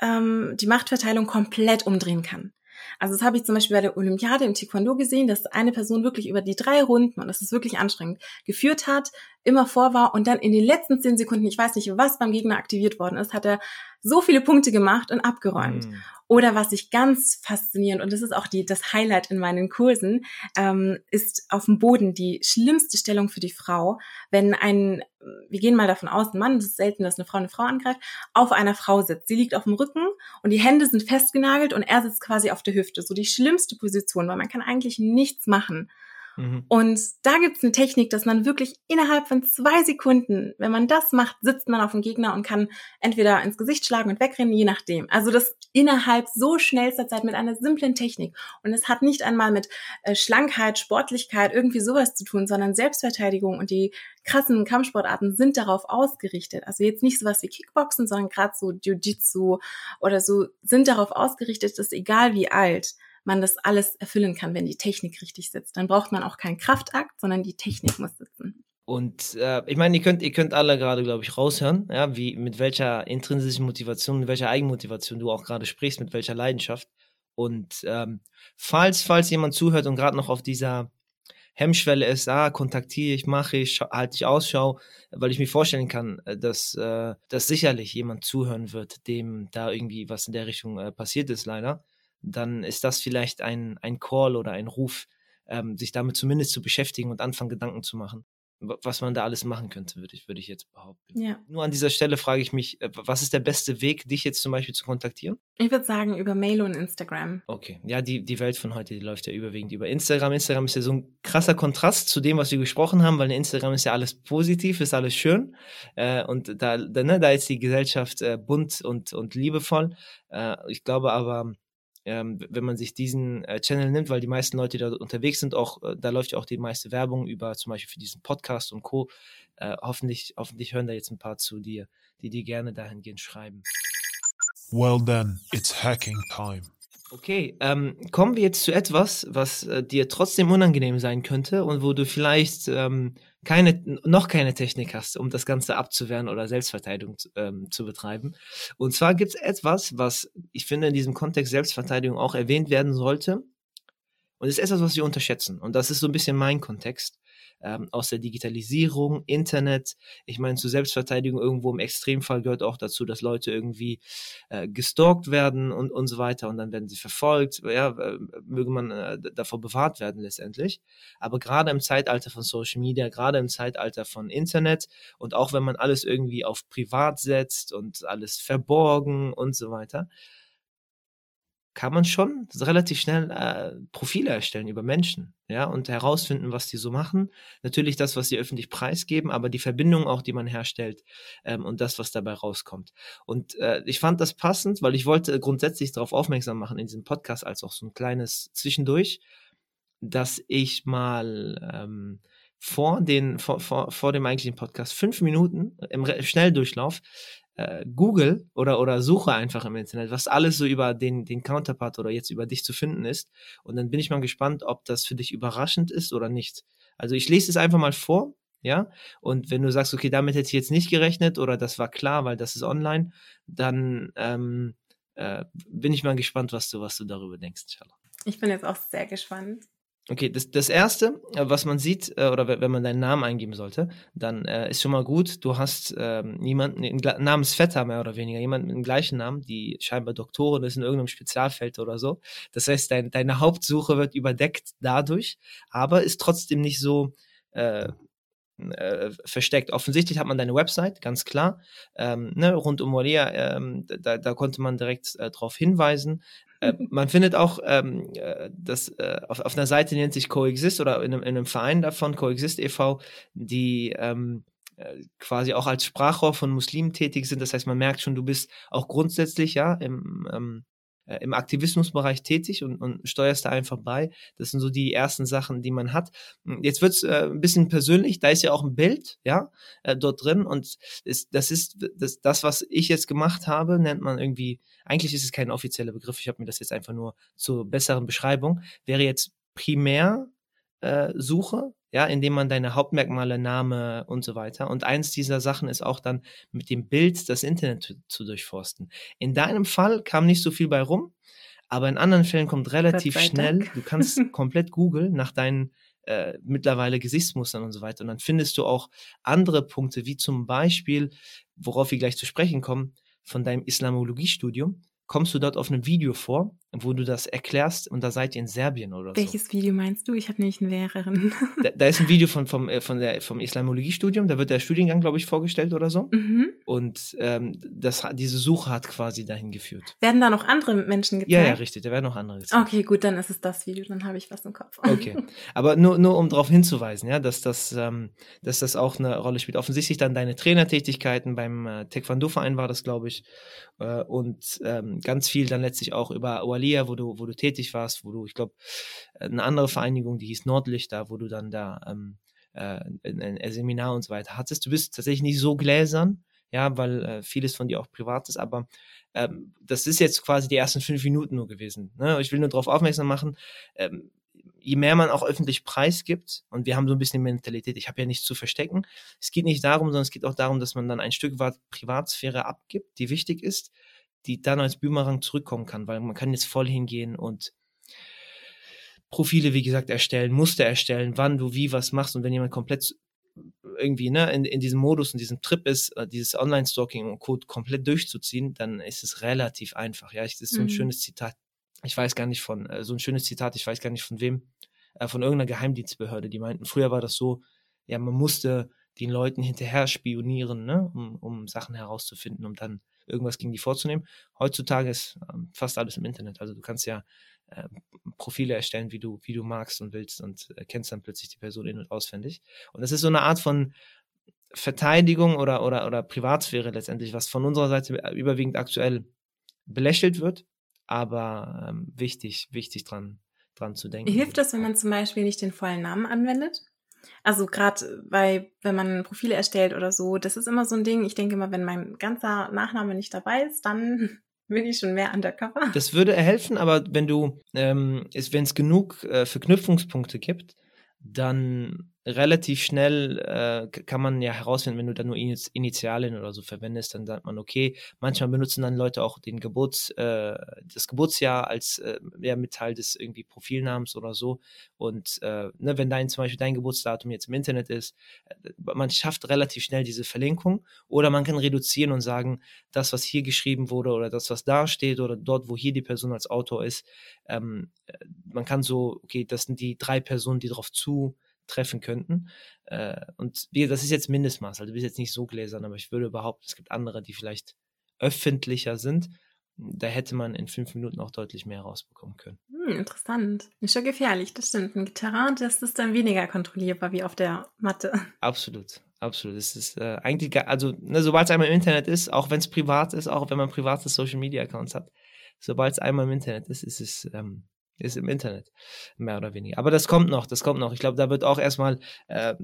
ähm, die Machtverteilung komplett umdrehen kann. Also das habe ich zum Beispiel bei der Olympiade im Taekwondo gesehen, dass eine Person wirklich über die drei Runden, und das ist wirklich anstrengend, geführt hat, immer vor war und dann in den letzten zehn Sekunden, ich weiß nicht, was beim Gegner aktiviert worden ist, hat er so viele Punkte gemacht und abgeräumt. Mhm. Oder was ich ganz faszinierend, und das ist auch die, das Highlight in meinen Kursen, ähm, ist auf dem Boden die schlimmste Stellung für die Frau, wenn ein, wir gehen mal davon aus, ein Mann, das ist selten, dass eine Frau eine Frau angreift, auf einer Frau sitzt. Sie liegt auf dem Rücken und die Hände sind festgenagelt und er sitzt quasi auf der Hüfte. So die schlimmste Position, weil man kann eigentlich nichts machen. Mhm. Und da gibt's eine Technik, dass man wirklich innerhalb von zwei Sekunden, wenn man das macht, sitzt man auf dem Gegner und kann entweder ins Gesicht schlagen und wegrennen, je nachdem. Also das innerhalb so schnellster Zeit mit einer simplen Technik. Und es hat nicht einmal mit äh, Schlankheit, Sportlichkeit, irgendwie sowas zu tun, sondern Selbstverteidigung und die krassen Kampfsportarten sind darauf ausgerichtet. Also jetzt nicht sowas wie Kickboxen, sondern gerade so Jiu-Jitsu oder so sind darauf ausgerichtet, dass egal wie alt, man das alles erfüllen kann, wenn die Technik richtig sitzt. Dann braucht man auch keinen Kraftakt, sondern die Technik muss sitzen. Und äh, ich meine, ihr könnt, ihr könnt alle gerade, glaube ich, raushören, ja, wie mit welcher intrinsischen Motivation, mit welcher Eigenmotivation du auch gerade sprichst, mit welcher Leidenschaft. Und ähm, falls, falls jemand zuhört und gerade noch auf dieser Hemmschwelle ist, ah, kontaktiere ich, mache ich, halte ich Ausschau, weil ich mir vorstellen kann, äh, dass, äh, dass sicherlich jemand zuhören wird, dem da irgendwie was in der Richtung äh, passiert ist, leider dann ist das vielleicht ein, ein Call oder ein Ruf, ähm, sich damit zumindest zu beschäftigen und anfangen, Gedanken zu machen, was man da alles machen könnte, würde ich, würde ich jetzt behaupten. Ja. Nur an dieser Stelle frage ich mich, äh, was ist der beste Weg, dich jetzt zum Beispiel zu kontaktieren? Ich würde sagen, über Mail und Instagram. Okay, ja, die, die Welt von heute, die läuft ja überwiegend über Instagram. Instagram ist ja so ein krasser Kontrast zu dem, was wir gesprochen haben, weil in Instagram ist ja alles positiv, ist alles schön. Äh, und da, da, ne, da ist die Gesellschaft äh, bunt und, und liebevoll. Äh, ich glaube aber, ähm, wenn man sich diesen äh, Channel nimmt, weil die meisten Leute, da unterwegs sind, auch, äh, da läuft ja auch die meiste Werbung über zum Beispiel für diesen Podcast und Co. Äh, hoffentlich, hoffentlich hören da jetzt ein paar zu dir, die dir gerne dahingehend schreiben. Well then, it's hacking time. Okay, ähm, kommen wir jetzt zu etwas, was äh, dir trotzdem unangenehm sein könnte und wo du vielleicht ähm, keine, noch keine Technik hast, um das Ganze abzuwehren oder Selbstverteidigung ähm, zu betreiben. Und zwar gibt es etwas, was ich finde in diesem Kontext Selbstverteidigung auch erwähnt werden sollte. Und es ist etwas, was wir unterschätzen. Und das ist so ein bisschen mein Kontext ähm, aus der Digitalisierung, Internet. Ich meine, zur Selbstverteidigung irgendwo im Extremfall gehört auch dazu, dass Leute irgendwie äh, gestalkt werden und, und so weiter und dann werden sie verfolgt. Ja, äh, möge man äh, davor bewahrt werden letztendlich. Aber gerade im Zeitalter von Social Media, gerade im Zeitalter von Internet und auch wenn man alles irgendwie auf privat setzt und alles verborgen und so weiter, kann man schon relativ schnell äh, Profile erstellen über Menschen, ja, und herausfinden, was die so machen. Natürlich das, was sie öffentlich preisgeben, aber die Verbindung auch, die man herstellt ähm, und das, was dabei rauskommt. Und äh, ich fand das passend, weil ich wollte grundsätzlich darauf aufmerksam machen in diesem Podcast als auch so ein kleines Zwischendurch, dass ich mal ähm, vor, den, vor, vor, vor dem eigentlichen Podcast fünf Minuten im Schnelldurchlauf äh, Google oder, oder suche einfach im Internet, was alles so über den, den Counterpart oder jetzt über dich zu finden ist. Und dann bin ich mal gespannt, ob das für dich überraschend ist oder nicht. Also ich lese es einfach mal vor, ja. Und wenn du sagst, okay, damit hätte ich jetzt nicht gerechnet oder das war klar, weil das ist online, dann ähm, äh, bin ich mal gespannt, was du, was du darüber denkst, inshallah. Ich bin jetzt auch sehr gespannt. Okay, das, das erste, äh, was man sieht, äh, oder wenn man deinen Namen eingeben sollte, dann äh, ist schon mal gut, du hast ähm, jemanden, Namensvetter mehr oder weniger, jemanden mit dem gleichen Namen, die scheinbar Doktorin ist in irgendeinem Spezialfeld oder so. Das heißt, dein, deine Hauptsuche wird überdeckt dadurch, aber ist trotzdem nicht so, äh, äh, versteckt. Offensichtlich hat man deine Website, ganz klar. Ähm, ne, rund um Moria, ähm, da, da konnte man direkt äh, darauf hinweisen. Äh, man findet auch, ähm, äh, das äh, auf, auf einer Seite nennt sich Coexist oder in einem, in einem Verein davon, Coexist e.V., die ähm, äh, quasi auch als Sprachrohr von Muslimen tätig sind. Das heißt, man merkt schon, du bist auch grundsätzlich ja im ähm, äh, im Aktivismusbereich tätig und, und steuerst da einfach bei. Das sind so die ersten Sachen, die man hat. Hm, jetzt wird's äh, ein bisschen persönlich, da ist ja auch ein Bild, ja, äh, dort drin und ist, das ist das, das, was ich jetzt gemacht habe, nennt man irgendwie, eigentlich ist es kein offizieller Begriff, ich habe mir das jetzt einfach nur zur besseren Beschreibung, wäre jetzt primär äh, Suche, ja, indem man deine Hauptmerkmale, Name und so weiter. Und eins dieser Sachen ist auch dann mit dem Bild das Internet zu, zu durchforsten. In deinem Fall kam nicht so viel bei rum, aber in anderen Fällen kommt relativ schnell, du kannst komplett googeln nach deinen äh, mittlerweile Gesichtsmustern und so weiter. Und dann findest du auch andere Punkte, wie zum Beispiel, worauf wir gleich zu sprechen kommen, von deinem Islamologiestudium kommst du dort auf einem Video vor, wo du das erklärst und da seid ihr in Serbien oder Welches so. Welches Video meinst du? Ich habe nämlich eine Lehrerin. Da, da, ist ein Video von, vom, äh, von der, vom Islamologiestudium, da wird der Studiengang, glaube ich, vorgestellt oder so. Mhm. Und ähm, das, diese Suche hat quasi dahin geführt. Werden da noch andere Menschen gezeigt? Ja, ja, richtig, da werden noch andere gezeigt. Okay, gut, dann ist es das Video, dann habe ich was im Kopf. Okay, aber nur, nur um darauf hinzuweisen, ja, dass das, ähm, dass das auch eine Rolle spielt. Offensichtlich dann deine Trainertätigkeiten beim äh, Taekwondo-Verein war das, glaube ich, äh, und ähm, ganz viel dann letztlich auch über Walia, wo du, wo du tätig warst, wo du, ich glaube, eine andere Vereinigung, die hieß Nordlicht, da, wo du dann da ähm, äh, ein, ein, Seminar und so weiter hattest. Du bist tatsächlich nicht so gläsern, ja, weil äh, vieles von dir auch privat ist, aber ähm, das ist jetzt quasi die ersten fünf Minuten nur gewesen. Ne? Ich will nur darauf aufmerksam machen, ähm, je mehr man auch öffentlich preisgibt, und wir haben so ein bisschen die Mentalität, ich habe ja nichts zu verstecken, es geht nicht darum, sondern es geht auch darum, dass man dann ein Stück weit Privatsphäre abgibt, die wichtig ist, die dann als Boomerang zurückkommen kann, weil man kann jetzt voll hingehen und Profile, wie gesagt, erstellen, Muster erstellen, wann du wie was machst und wenn jemand komplett irgendwie ne, in, in diesem Modus, in diesem Trip ist, äh, dieses Online-Stalking und Code komplett durchzuziehen, dann ist es relativ einfach. Ja, das ist so ein mhm. schönes Zitat. Ich weiß gar nicht von, äh, so ein schönes Zitat, ich weiß gar nicht von wem, äh, von irgendeiner Geheimdienstbehörde, die meinten, früher war das so, ja, man musste den Leuten hinterher spionieren, ne, um, um Sachen herauszufinden, um dann irgendwas gegen die vorzunehmen. Heutzutage ist ähm, fast alles im Internet. Also du kannst ja äh, Profile erstellen, wie du, wie du magst und willst und erkennst dann plötzlich die Person in- und auswendig. Und das ist so eine Art von Verteidigung oder, oder, oder Privatsphäre letztendlich, was von unserer Seite überwiegend aktuell belächelt wird, aber ähm, wichtig, wichtig dran, dran zu denken. Hilft das, wenn man zum Beispiel nicht den vollen Namen anwendet? Also gerade bei, wenn man Profile erstellt oder so, das ist immer so ein Ding. Ich denke immer, wenn mein ganzer Nachname nicht dabei ist, dann bin ich schon mehr undercover. Das würde helfen, aber wenn du, ähm, wenn es genug äh, Verknüpfungspunkte gibt, dann relativ schnell äh, kann man ja herausfinden, wenn du dann nur Initialien oder so verwendest, dann sagt man, okay, manchmal benutzen dann Leute auch den Geburts, äh, das Geburtsjahr als äh, ja, mit Teil des irgendwie Profilnamens oder so. Und äh, ne, wenn dein zum Beispiel dein Geburtsdatum jetzt im Internet ist, äh, man schafft relativ schnell diese Verlinkung oder man kann reduzieren und sagen, das, was hier geschrieben wurde oder das, was da steht oder dort, wo hier die Person als Autor ist, ähm, äh, man kann so, okay, das sind die drei Personen, die darauf zu treffen könnten. Äh, und wie, das ist jetzt Mindestmaß. Also du bist jetzt nicht so gläsern, aber ich würde behaupten, es gibt andere, die vielleicht öffentlicher sind. Da hätte man in fünf Minuten auch deutlich mehr rausbekommen können. Hm, interessant. Ist schon gefährlich, das stimmt. Ein Terrain, das ist dann weniger kontrollierbar wie auf der Matte. Absolut, absolut. Es ist äh, eigentlich, also ne, sobald es einmal im Internet ist, auch wenn es privat ist, auch wenn man private Social Media Accounts hat, sobald es einmal im Internet ist, ist es ähm, ist im Internet, mehr oder weniger. Aber das kommt noch, das kommt noch. Ich glaube, da wird auch erstmal, äh,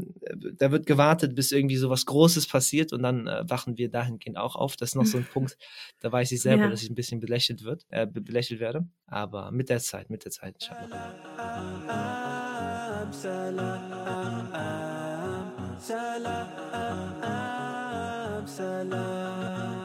da wird gewartet, bis irgendwie so was Großes passiert und dann äh, wachen wir dahingehend auch auf. Das ist noch so ein Punkt, da weiß ich selber, ja. dass ich ein bisschen belächelt wird, äh, belächelt werde. Aber mit der Zeit, mit der Zeit. Salam, salam, salam.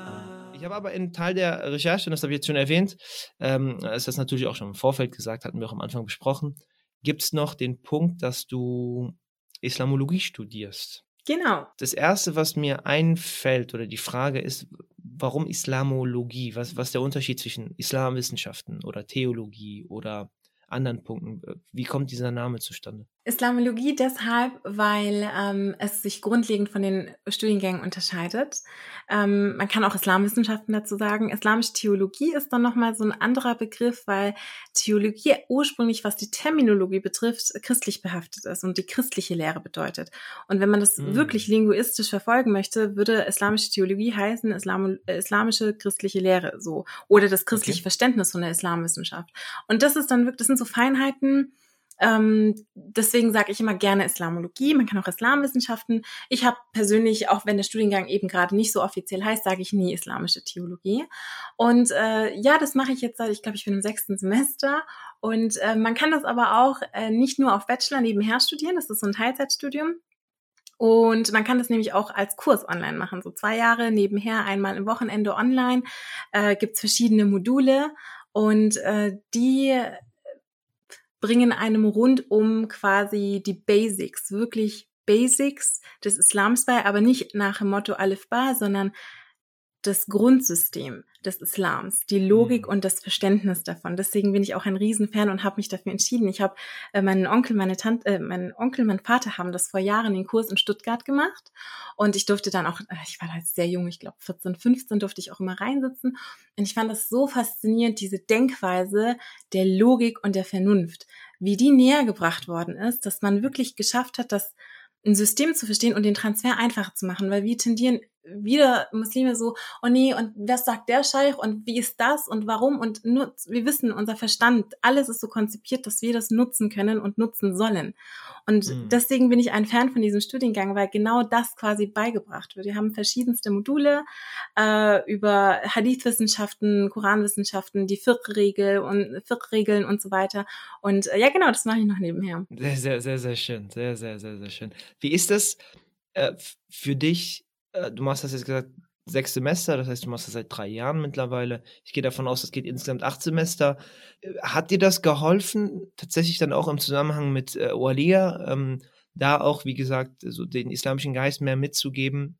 Ich habe aber in Teil der Recherche, und das habe ich jetzt schon erwähnt, ähm, ist das natürlich auch schon im Vorfeld gesagt, hatten wir auch am Anfang besprochen, gibt es noch den Punkt, dass du Islamologie studierst. Genau. Das erste, was mir einfällt, oder die Frage ist, warum Islamologie? Was, was ist der Unterschied zwischen Islamwissenschaften oder Theologie oder anderen Punkten? Wie kommt dieser Name zustande? Islamologie deshalb, weil ähm, es sich grundlegend von den Studiengängen unterscheidet. Ähm, man kann auch Islamwissenschaften dazu sagen. Islamische Theologie ist dann nochmal so ein anderer Begriff, weil Theologie ursprünglich, was die Terminologie betrifft, christlich behaftet ist und die christliche Lehre bedeutet. Und wenn man das mhm. wirklich linguistisch verfolgen möchte, würde islamische Theologie heißen Islam, äh, islamische christliche Lehre so oder das christliche okay. Verständnis von der Islamwissenschaft. Und das ist dann wirklich, das sind so Feinheiten, ähm, deswegen sage ich immer gerne Islamologie. Man kann auch Islamwissenschaften. Ich habe persönlich, auch wenn der Studiengang eben gerade nicht so offiziell heißt, sage ich nie islamische Theologie. Und äh, ja, das mache ich jetzt seit, ich glaube, ich bin im sechsten Semester. Und äh, man kann das aber auch äh, nicht nur auf Bachelor nebenher studieren. Das ist so ein Teilzeitstudium. Und man kann das nämlich auch als Kurs online machen, so zwei Jahre nebenher, einmal im Wochenende online. Äh, Gibt verschiedene Module und äh, die bringen einem rundum quasi die Basics, wirklich Basics des Islams bei, aber nicht nach dem Motto Alif Ba, sondern das Grundsystem des Islams, die Logik mhm. und das Verständnis davon. Deswegen bin ich auch ein Riesenfan und habe mich dafür entschieden. Ich habe äh, meinen Onkel, meine Tante, äh, mein Onkel, mein Vater haben das vor Jahren den Kurs in Stuttgart gemacht und ich durfte dann auch, äh, ich war halt sehr jung, ich glaube 14, 15 durfte ich auch immer reinsitzen und ich fand das so faszinierend, diese Denkweise der Logik und der Vernunft, wie die näher gebracht worden ist, dass man wirklich geschafft hat, das ein System zu verstehen und den Transfer einfacher zu machen, weil wir tendieren wieder Muslime so, oh nee, und was sagt der Scheich und wie ist das und warum und nur, wir wissen, unser Verstand, alles ist so konzipiert, dass wir das nutzen können und nutzen sollen. Und mhm. deswegen bin ich ein Fan von diesem Studiengang, weil genau das quasi beigebracht wird. Wir haben verschiedenste Module äh, über Hadith-Wissenschaften, Koranwissenschaften, die Fiqh-Regel und Fiqh-Regeln und so weiter. Und äh, ja, genau, das mache ich noch nebenher. Sehr, sehr, sehr, sehr schön. Sehr, sehr, sehr, sehr schön. Wie ist das äh, für dich? Äh, du machst das jetzt gesagt, sechs Semester, das heißt, du machst das seit drei Jahren mittlerweile. Ich gehe davon aus, das geht insgesamt acht Semester. Äh, hat dir das geholfen, tatsächlich dann auch im Zusammenhang mit äh, Walia, ähm, da auch, wie gesagt, so den islamischen Geist mehr mitzugeben?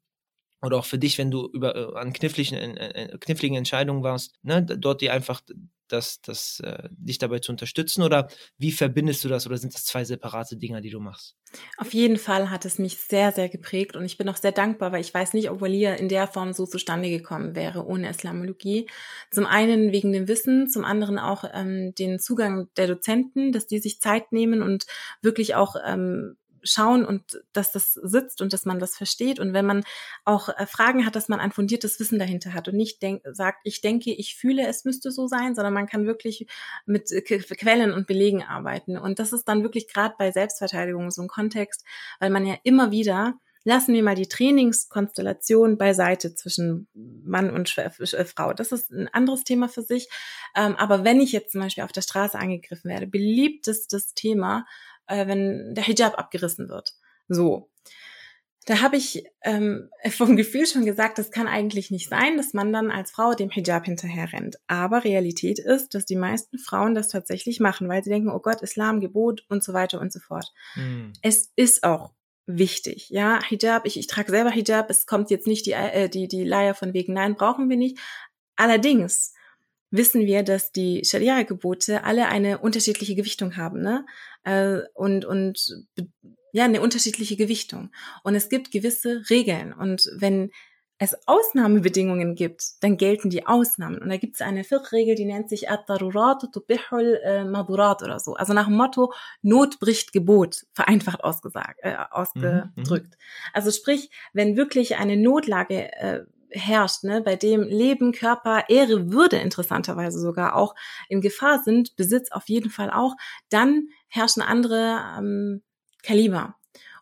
Oder auch für dich, wenn du über äh, an kniffligen, äh, kniffligen Entscheidungen warst, ne, dort dir einfach das, das, äh, dich dabei zu unterstützen? Oder wie verbindest du das? Oder sind das zwei separate Dinger, die du machst? Auf jeden Fall hat es mich sehr, sehr geprägt und ich bin auch sehr dankbar, weil ich weiß nicht, ob Walia in der Form so zustande gekommen wäre ohne Islamologie. Zum einen wegen dem Wissen, zum anderen auch ähm, den Zugang der Dozenten, dass die sich Zeit nehmen und wirklich auch ähm, schauen und dass das sitzt und dass man das versteht. Und wenn man auch äh, Fragen hat, dass man ein fundiertes Wissen dahinter hat und nicht denk, sagt, ich denke, ich fühle, es müsste so sein, sondern man kann wirklich mit äh, Quellen und Belegen arbeiten. Und das ist dann wirklich gerade bei Selbstverteidigung so ein Kontext, weil man ja immer wieder lassen wir mal die Trainingskonstellation beiseite zwischen Mann und äh, Frau. Das ist ein anderes Thema für sich. Ähm, aber wenn ich jetzt zum Beispiel auf der Straße angegriffen werde, beliebtestes Thema äh, wenn der Hijab abgerissen wird. So. Da habe ich ähm, vom Gefühl schon gesagt, das kann eigentlich nicht sein, dass man dann als Frau dem Hijab hinterher rennt. Aber Realität ist, dass die meisten Frauen das tatsächlich machen, weil sie denken, oh Gott, Islam, Gebot und so weiter und so fort. Mhm. Es ist auch wichtig. Ja, Hijab, ich, ich trage selber Hijab, es kommt jetzt nicht die, äh, die, die Leier von wegen, nein, brauchen wir nicht. Allerdings wissen wir, dass die Scharia-Gebote alle eine unterschiedliche Gewichtung haben, ne? Äh, und, und ja, eine unterschiedliche Gewichtung. Und es gibt gewisse Regeln. Und wenn es Ausnahmebedingungen gibt, dann gelten die Ausnahmen. Und da gibt es eine Fiqh-Regel, die nennt sich At-Darurat tubihul äh, Madurat oder so. Also nach dem Motto, Not bricht Gebot, vereinfacht ausgesagt, äh, ausgedrückt. Mhm, also sprich, wenn wirklich eine Notlage äh, herrscht, ne, bei dem Leben, Körper, Ehre, Würde interessanterweise sogar auch in Gefahr sind, Besitz auf jeden Fall auch, dann herrschen andere ähm, Kaliber.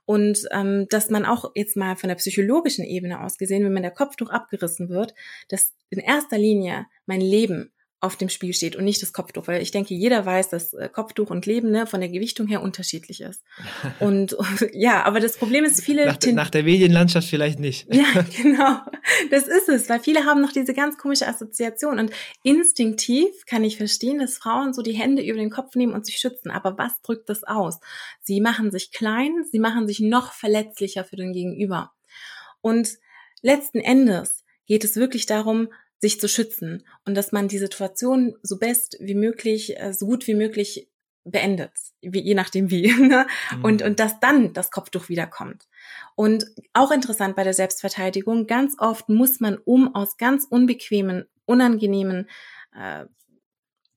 Und ähm, dass man auch jetzt mal von der psychologischen Ebene aus gesehen, wenn man der Kopftuch abgerissen wird, dass in erster Linie mein Leben auf dem Spiel steht und nicht das Kopftuch, weil ich denke, jeder weiß, dass äh, Kopftuch und Leben ne, von der Gewichtung her unterschiedlich ist. Und ja, aber das Problem ist, viele nach, nach, der Medienlandschaft vielleicht nicht. Ja, genau, das ist es, weil viele haben noch diese ganz komische Assoziation und instinktiv kann ich verstehen, dass Frauen so die Hände über den Kopf nehmen und sich schützen. Aber was drückt das aus? Sie machen sich klein, sie machen sich noch verletzlicher für den Gegenüber. Und letzten Endes geht es wirklich darum, sich zu schützen und dass man die Situation so best wie möglich, äh, so gut wie möglich beendet, wie, je nachdem wie. Ne? Mhm. Und, und dass dann das Kopftuch wiederkommt. Und auch interessant bei der Selbstverteidigung, ganz oft muss man, um aus ganz unbequemen, unangenehmen äh,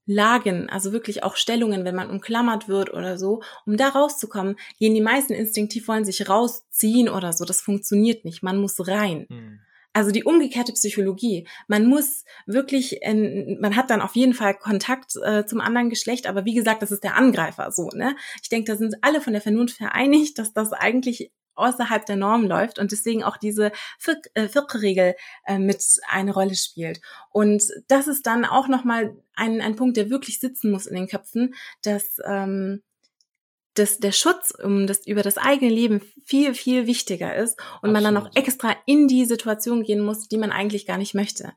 Lagen, also wirklich auch Stellungen, wenn man umklammert wird oder so, um da rauszukommen, gehen die meisten instinktiv wollen sich rausziehen oder so. Das funktioniert nicht. Man muss rein. Mhm. Also die umgekehrte Psychologie. Man muss wirklich, in, man hat dann auf jeden Fall Kontakt äh, zum anderen Geschlecht, aber wie gesagt, das ist der Angreifer so. Ne? Ich denke, da sind alle von der Vernunft vereinigt, dass das eigentlich außerhalb der Norm läuft und deswegen auch diese Viertelregel äh, äh, mit eine Rolle spielt. Und das ist dann auch nochmal ein, ein Punkt, der wirklich sitzen muss in den Köpfen, dass ähm, dass der Schutz um das, über das eigene Leben viel, viel wichtiger ist und Absolut. man dann noch extra in die Situation gehen muss, die man eigentlich gar nicht möchte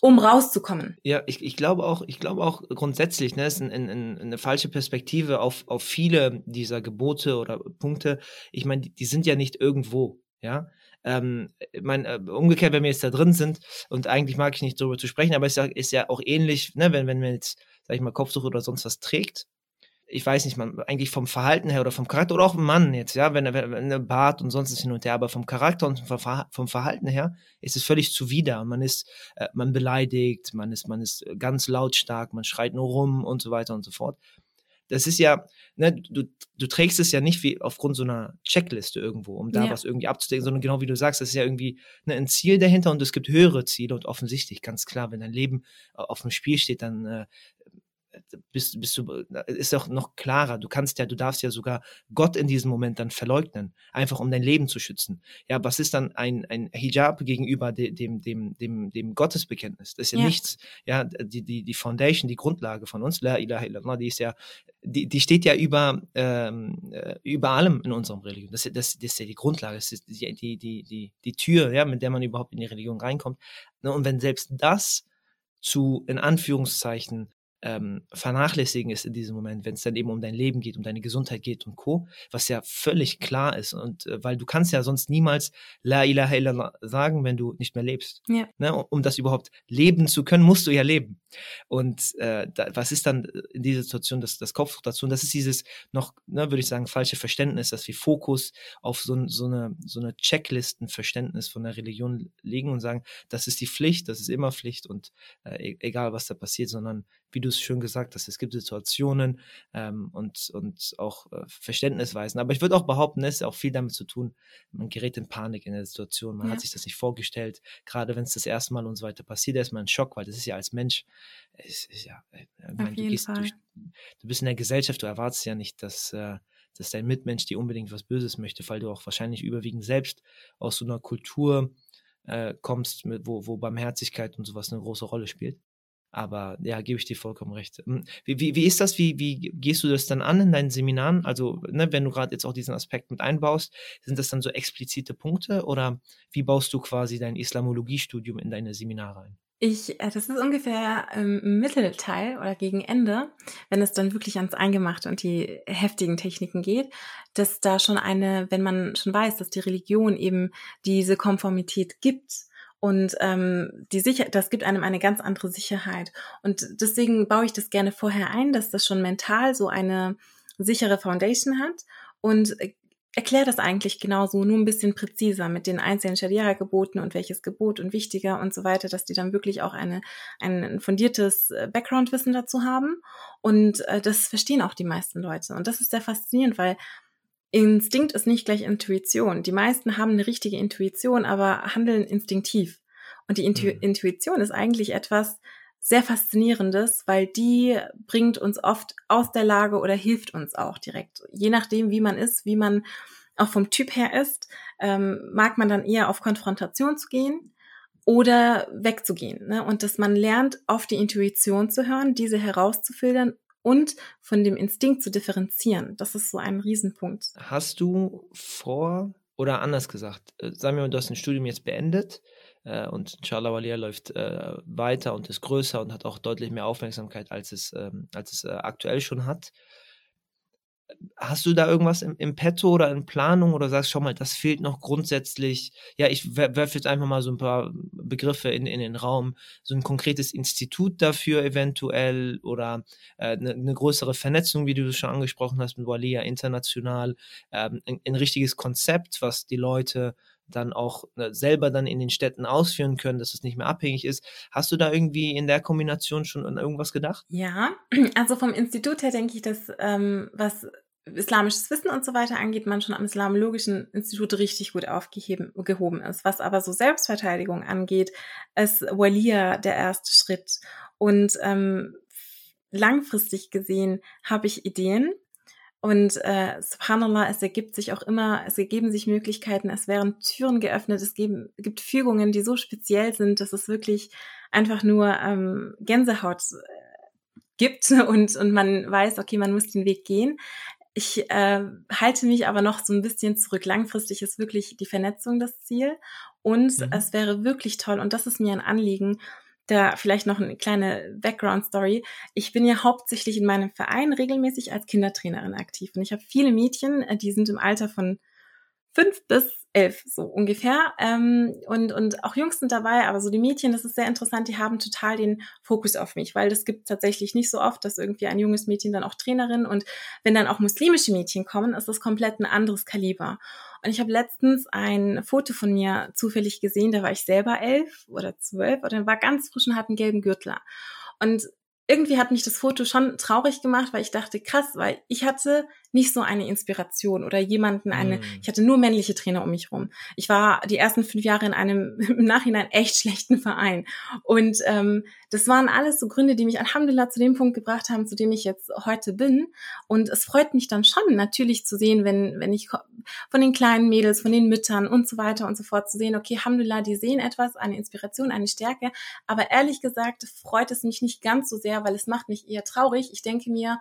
um rauszukommen. Ja, ich, ich glaube auch, ich glaube auch grundsätzlich, ne, ist ein, ein, eine falsche Perspektive auf, auf viele dieser Gebote oder Punkte. Ich meine, die, die sind ja nicht irgendwo, ja. Ähm, mein, äh, umgekehrt, wenn wir jetzt da drin sind, und eigentlich mag ich nicht darüber zu sprechen, aber es ist ja, ist ja auch ähnlich, ne, wenn, wenn man jetzt, sag ich mal, Kopftuch oder sonst was trägt, ich weiß nicht, man, eigentlich vom Verhalten her oder vom Charakter oder auch ein Mann jetzt, ja, wenn er, wenn er Bart und sonst hin und her, aber vom Charakter und vom Verhalten her ist es völlig zuwider. Man ist, äh, man beleidigt, man ist, man ist ganz lautstark, man schreit nur rum und so weiter und so fort. Das ist ja, ne, du, du trägst es ja nicht wie aufgrund so einer Checkliste irgendwo, um da ja. was irgendwie abzudecken, sondern genau wie du sagst, das ist ja irgendwie ne, ein Ziel dahinter und es gibt höhere Ziele und offensichtlich, ganz klar, wenn dein Leben auf dem Spiel steht, dann äh, bist, bist du, ist auch noch klarer. Du kannst ja, du darfst ja sogar Gott in diesem Moment dann verleugnen, einfach um dein Leben zu schützen. Ja, was ist dann ein, ein Hijab gegenüber dem, dem, dem, dem, dem Gottesbekenntnis? Das ist ja, ja, nichts. Ja, die, die, die Foundation, die Grundlage von uns, La ilaha illallah, die ist ja, die, die steht ja über, ähm, äh, über allem in unserem Religion. Das, das, das ist ja die Grundlage, das ist die, die, die, die, die Tür, ja, mit der man überhaupt in die Religion reinkommt. Und wenn selbst das zu, in Anführungszeichen, ähm, vernachlässigen ist in diesem Moment, wenn es dann eben um dein Leben geht, um deine Gesundheit geht und Co., was ja völlig klar ist. Und äh, weil du kannst ja sonst niemals La ilaha illallah sagen, wenn du nicht mehr lebst. Ja. Ne? Um das überhaupt leben zu können, musst du ja leben. Und äh, da, was ist dann in dieser Situation das, das Kopftuch dazu? Und das ist dieses noch, ne, würde ich sagen, falsche Verständnis, dass wir Fokus auf so, so eine, so eine Checklistenverständnis von der Religion legen und sagen, das ist die Pflicht, das ist immer Pflicht und äh, e-, egal was da passiert, sondern wie du es schön gesagt hast, es gibt Situationen ähm, und, und auch äh, Verständnisweisen. Aber ich würde auch behaupten, es ist auch viel damit zu tun, man gerät in Panik in der Situation, man ja. hat sich das nicht vorgestellt, gerade wenn es das erste Mal und so weiter passiert, ist man in Schock, weil das ist ja als Mensch, es ist ja, äh, meine, du, gehst durch, du bist in der Gesellschaft, du erwartest ja nicht, dass äh, dass dein Mitmensch dir unbedingt was Böses möchte, weil du auch wahrscheinlich überwiegend selbst aus so einer Kultur äh, kommst, mit, wo, wo Barmherzigkeit und sowas eine große Rolle spielt. Aber ja, gebe ich dir vollkommen recht. Hm, wie, wie, wie ist das? Wie, wie gehst du das dann an in deinen Seminaren? Also, ne, wenn du gerade jetzt auch diesen Aspekt mit einbaust, sind das dann so explizite Punkte oder wie baust du quasi dein Islamologiestudium in deine Seminare ein? Ich, äh, das ist ungefähr im Mittelteil oder gegen Ende, wenn es dann wirklich ans Eingemachte und die heftigen Techniken geht, dass da schon eine, wenn man schon weiß, dass die Religion eben diese Konformität gibt, und ähm, die Sicher das gibt einem eine ganz andere Sicherheit. Und deswegen baue ich das gerne vorher ein, dass das schon mental so eine sichere Foundation hat und äh, erkläre das eigentlich genauso, nur ein bisschen präziser mit den einzelnen Scharia-Geboten und welches Gebot und wichtiger und so weiter, dass die dann wirklich auch eine, ein fundiertes äh, Background-Wissen dazu haben. Und äh, das verstehen auch die meisten Leute. Und das ist sehr faszinierend, weil Instinkt ist nicht gleich Intuition. Die meisten haben eine richtige Intuition, aber handeln instinktiv. Und die Intu mhm. Intuition ist eigentlich etwas sehr Faszinierendes, weil die bringt uns oft aus der Lage oder hilft uns auch direkt. Je nachdem, wie man ist, wie man auch vom Typ her ist, ähm, mag man dann eher auf Konfrontation zu gehen oder wegzugehen. Ne? Und dass man lernt, auf die Intuition zu hören, diese herauszufiltern und von dem Instinkt zu differenzieren. Das ist so ein Riesenpunkt. Hast du vor, oder anders gesagt, äh, sagen wir mal, du hast ein Studium jetzt beendet äh, und Inshallah Walia läuft äh, weiter und ist größer und hat auch deutlich mehr Aufmerksamkeit, als es, ähm, als es äh, aktuell schon hat. Hast du da irgendwas im, im Petto oder in Planung oder sagst, schau mal, das fehlt noch grundsätzlich? Ja, ich werfe jetzt einfach mal so ein paar Begriffe in, in den Raum. So ein konkretes Institut dafür eventuell oder eine äh, ne größere Vernetzung, wie du das schon angesprochen hast mit Walia international. Ähm, ein, ein richtiges Konzept, was die Leute dann auch ne, selber dann in den Städten ausführen können, dass es nicht mehr abhängig ist. Hast du da irgendwie in der Kombination schon an irgendwas gedacht? Ja, also vom Institut her denke ich, dass ähm, was islamisches Wissen und so weiter angeht, man schon am Islamologischen Institut richtig gut aufgehoben ist. Was aber so Selbstverteidigung angeht, ist Walia der erste Schritt. Und ähm, langfristig gesehen habe ich Ideen, und äh, subhanallah, es ergibt sich auch immer, es ergeben sich Möglichkeiten, es werden Türen geöffnet, es geben, gibt Fügungen, die so speziell sind, dass es wirklich einfach nur ähm, Gänsehaut äh, gibt und, und man weiß, okay, man muss den Weg gehen. Ich äh, halte mich aber noch so ein bisschen zurück. Langfristig ist wirklich die Vernetzung das Ziel. Und mhm. es wäre wirklich toll, und das ist mir ein Anliegen, da vielleicht noch eine kleine Background-Story. Ich bin ja hauptsächlich in meinem Verein regelmäßig als Kindertrainerin aktiv. Und ich habe viele Mädchen, äh, die sind im Alter von fünf bis elf, so ungefähr. Ähm, und, und auch Jungs sind dabei, aber so die Mädchen, das ist sehr interessant, die haben total den Fokus auf mich, weil das gibt tatsächlich nicht so oft, dass irgendwie ein junges Mädchen dann auch Trainerin und wenn dann auch muslimische Mädchen kommen, ist das komplett ein anderes Kaliber. Und ich habe letztens ein Foto von mir zufällig gesehen, da war ich selber elf oder zwölf und dann war ganz frisch und hatte einen gelben Gürtler. Und irgendwie hat mich das Foto schon traurig gemacht, weil ich dachte, krass, weil ich hatte nicht so eine Inspiration oder jemanden eine, mm. ich hatte nur männliche Trainer um mich rum. Ich war die ersten fünf Jahre in einem im Nachhinein echt schlechten Verein. Und ähm, das waren alles so Gründe, die mich Alhamdulillah zu dem Punkt gebracht haben, zu dem ich jetzt heute bin. Und es freut mich dann schon natürlich zu sehen, wenn, wenn ich von den kleinen Mädels, von den Müttern und so weiter und so fort zu sehen, okay, Alhamdulillah, die sehen etwas, eine Inspiration, eine Stärke. Aber ehrlich gesagt freut es mich nicht ganz so sehr, weil es macht mich eher traurig. Ich denke mir,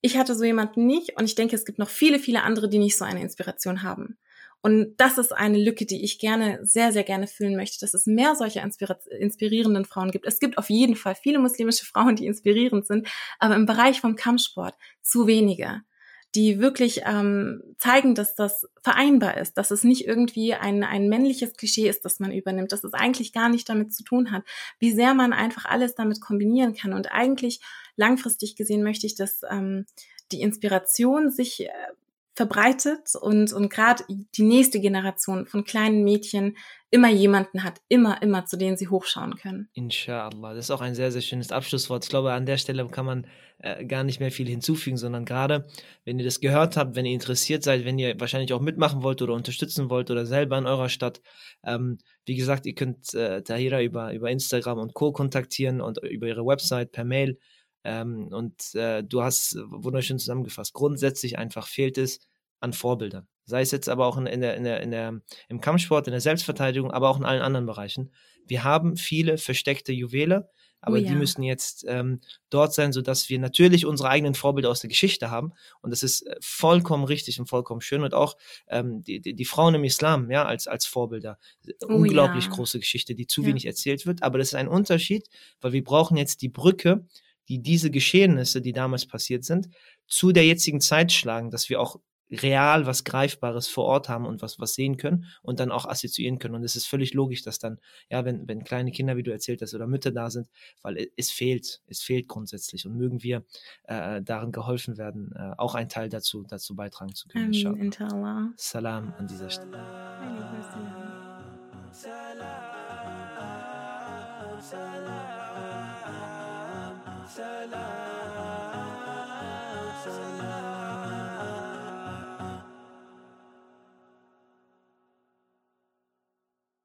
ich hatte so jemanden nicht und ich denke, es gibt noch viele, viele andere, die nicht so eine Inspiration haben. Und das ist eine Lücke, die ich gerne, sehr, sehr gerne füllen möchte, dass es mehr solcher inspirierenden Frauen gibt. Es gibt auf jeden Fall viele muslimische Frauen, die inspirierend sind, aber im Bereich vom Kampfsport zu wenige die wirklich ähm, zeigen, dass das vereinbar ist, dass es nicht irgendwie ein, ein männliches Klischee ist, das man übernimmt, dass es eigentlich gar nicht damit zu tun hat, wie sehr man einfach alles damit kombinieren kann. Und eigentlich langfristig gesehen möchte ich, dass ähm, die Inspiration sich äh, verbreitet und, und gerade die nächste Generation von kleinen Mädchen immer jemanden hat, immer, immer, zu denen sie hochschauen können. Inshallah. Das ist auch ein sehr, sehr schönes Abschlusswort. Ich glaube, an der Stelle kann man äh, gar nicht mehr viel hinzufügen, sondern gerade, wenn ihr das gehört habt, wenn ihr interessiert seid, wenn ihr wahrscheinlich auch mitmachen wollt oder unterstützen wollt oder selber in eurer Stadt, ähm, wie gesagt, ihr könnt äh, Tahira über, über Instagram und Co. kontaktieren und über ihre Website per Mail. Ähm, und äh, du hast wunderschön zusammengefasst. Grundsätzlich einfach fehlt es an Vorbildern. Sei es jetzt aber auch in, in, der, in, der, in der, im Kampfsport, in der Selbstverteidigung, aber auch in allen anderen Bereichen. Wir haben viele versteckte Juwele, aber oh ja. die müssen jetzt ähm, dort sein, sodass wir natürlich unsere eigenen Vorbilder aus der Geschichte haben. Und das ist äh, vollkommen richtig und vollkommen schön. Und auch ähm, die, die, die Frauen im Islam, ja, als, als Vorbilder. Oh Unglaublich ja. große Geschichte, die zu ja. wenig erzählt wird. Aber das ist ein Unterschied, weil wir brauchen jetzt die Brücke, die diese Geschehnisse, die damals passiert sind, zu der jetzigen Zeit schlagen, dass wir auch real was Greifbares vor Ort haben und was, was sehen können und dann auch assoziieren können. Und es ist völlig logisch, dass dann, ja, wenn, wenn kleine Kinder, wie du erzählt hast, oder Mütter da sind, weil es fehlt, es fehlt grundsätzlich und mögen wir äh, darin geholfen werden, äh, auch einen Teil dazu, dazu beitragen zu können. Amin, Salam an dieser Stelle. Salam, salam, salam. Salah.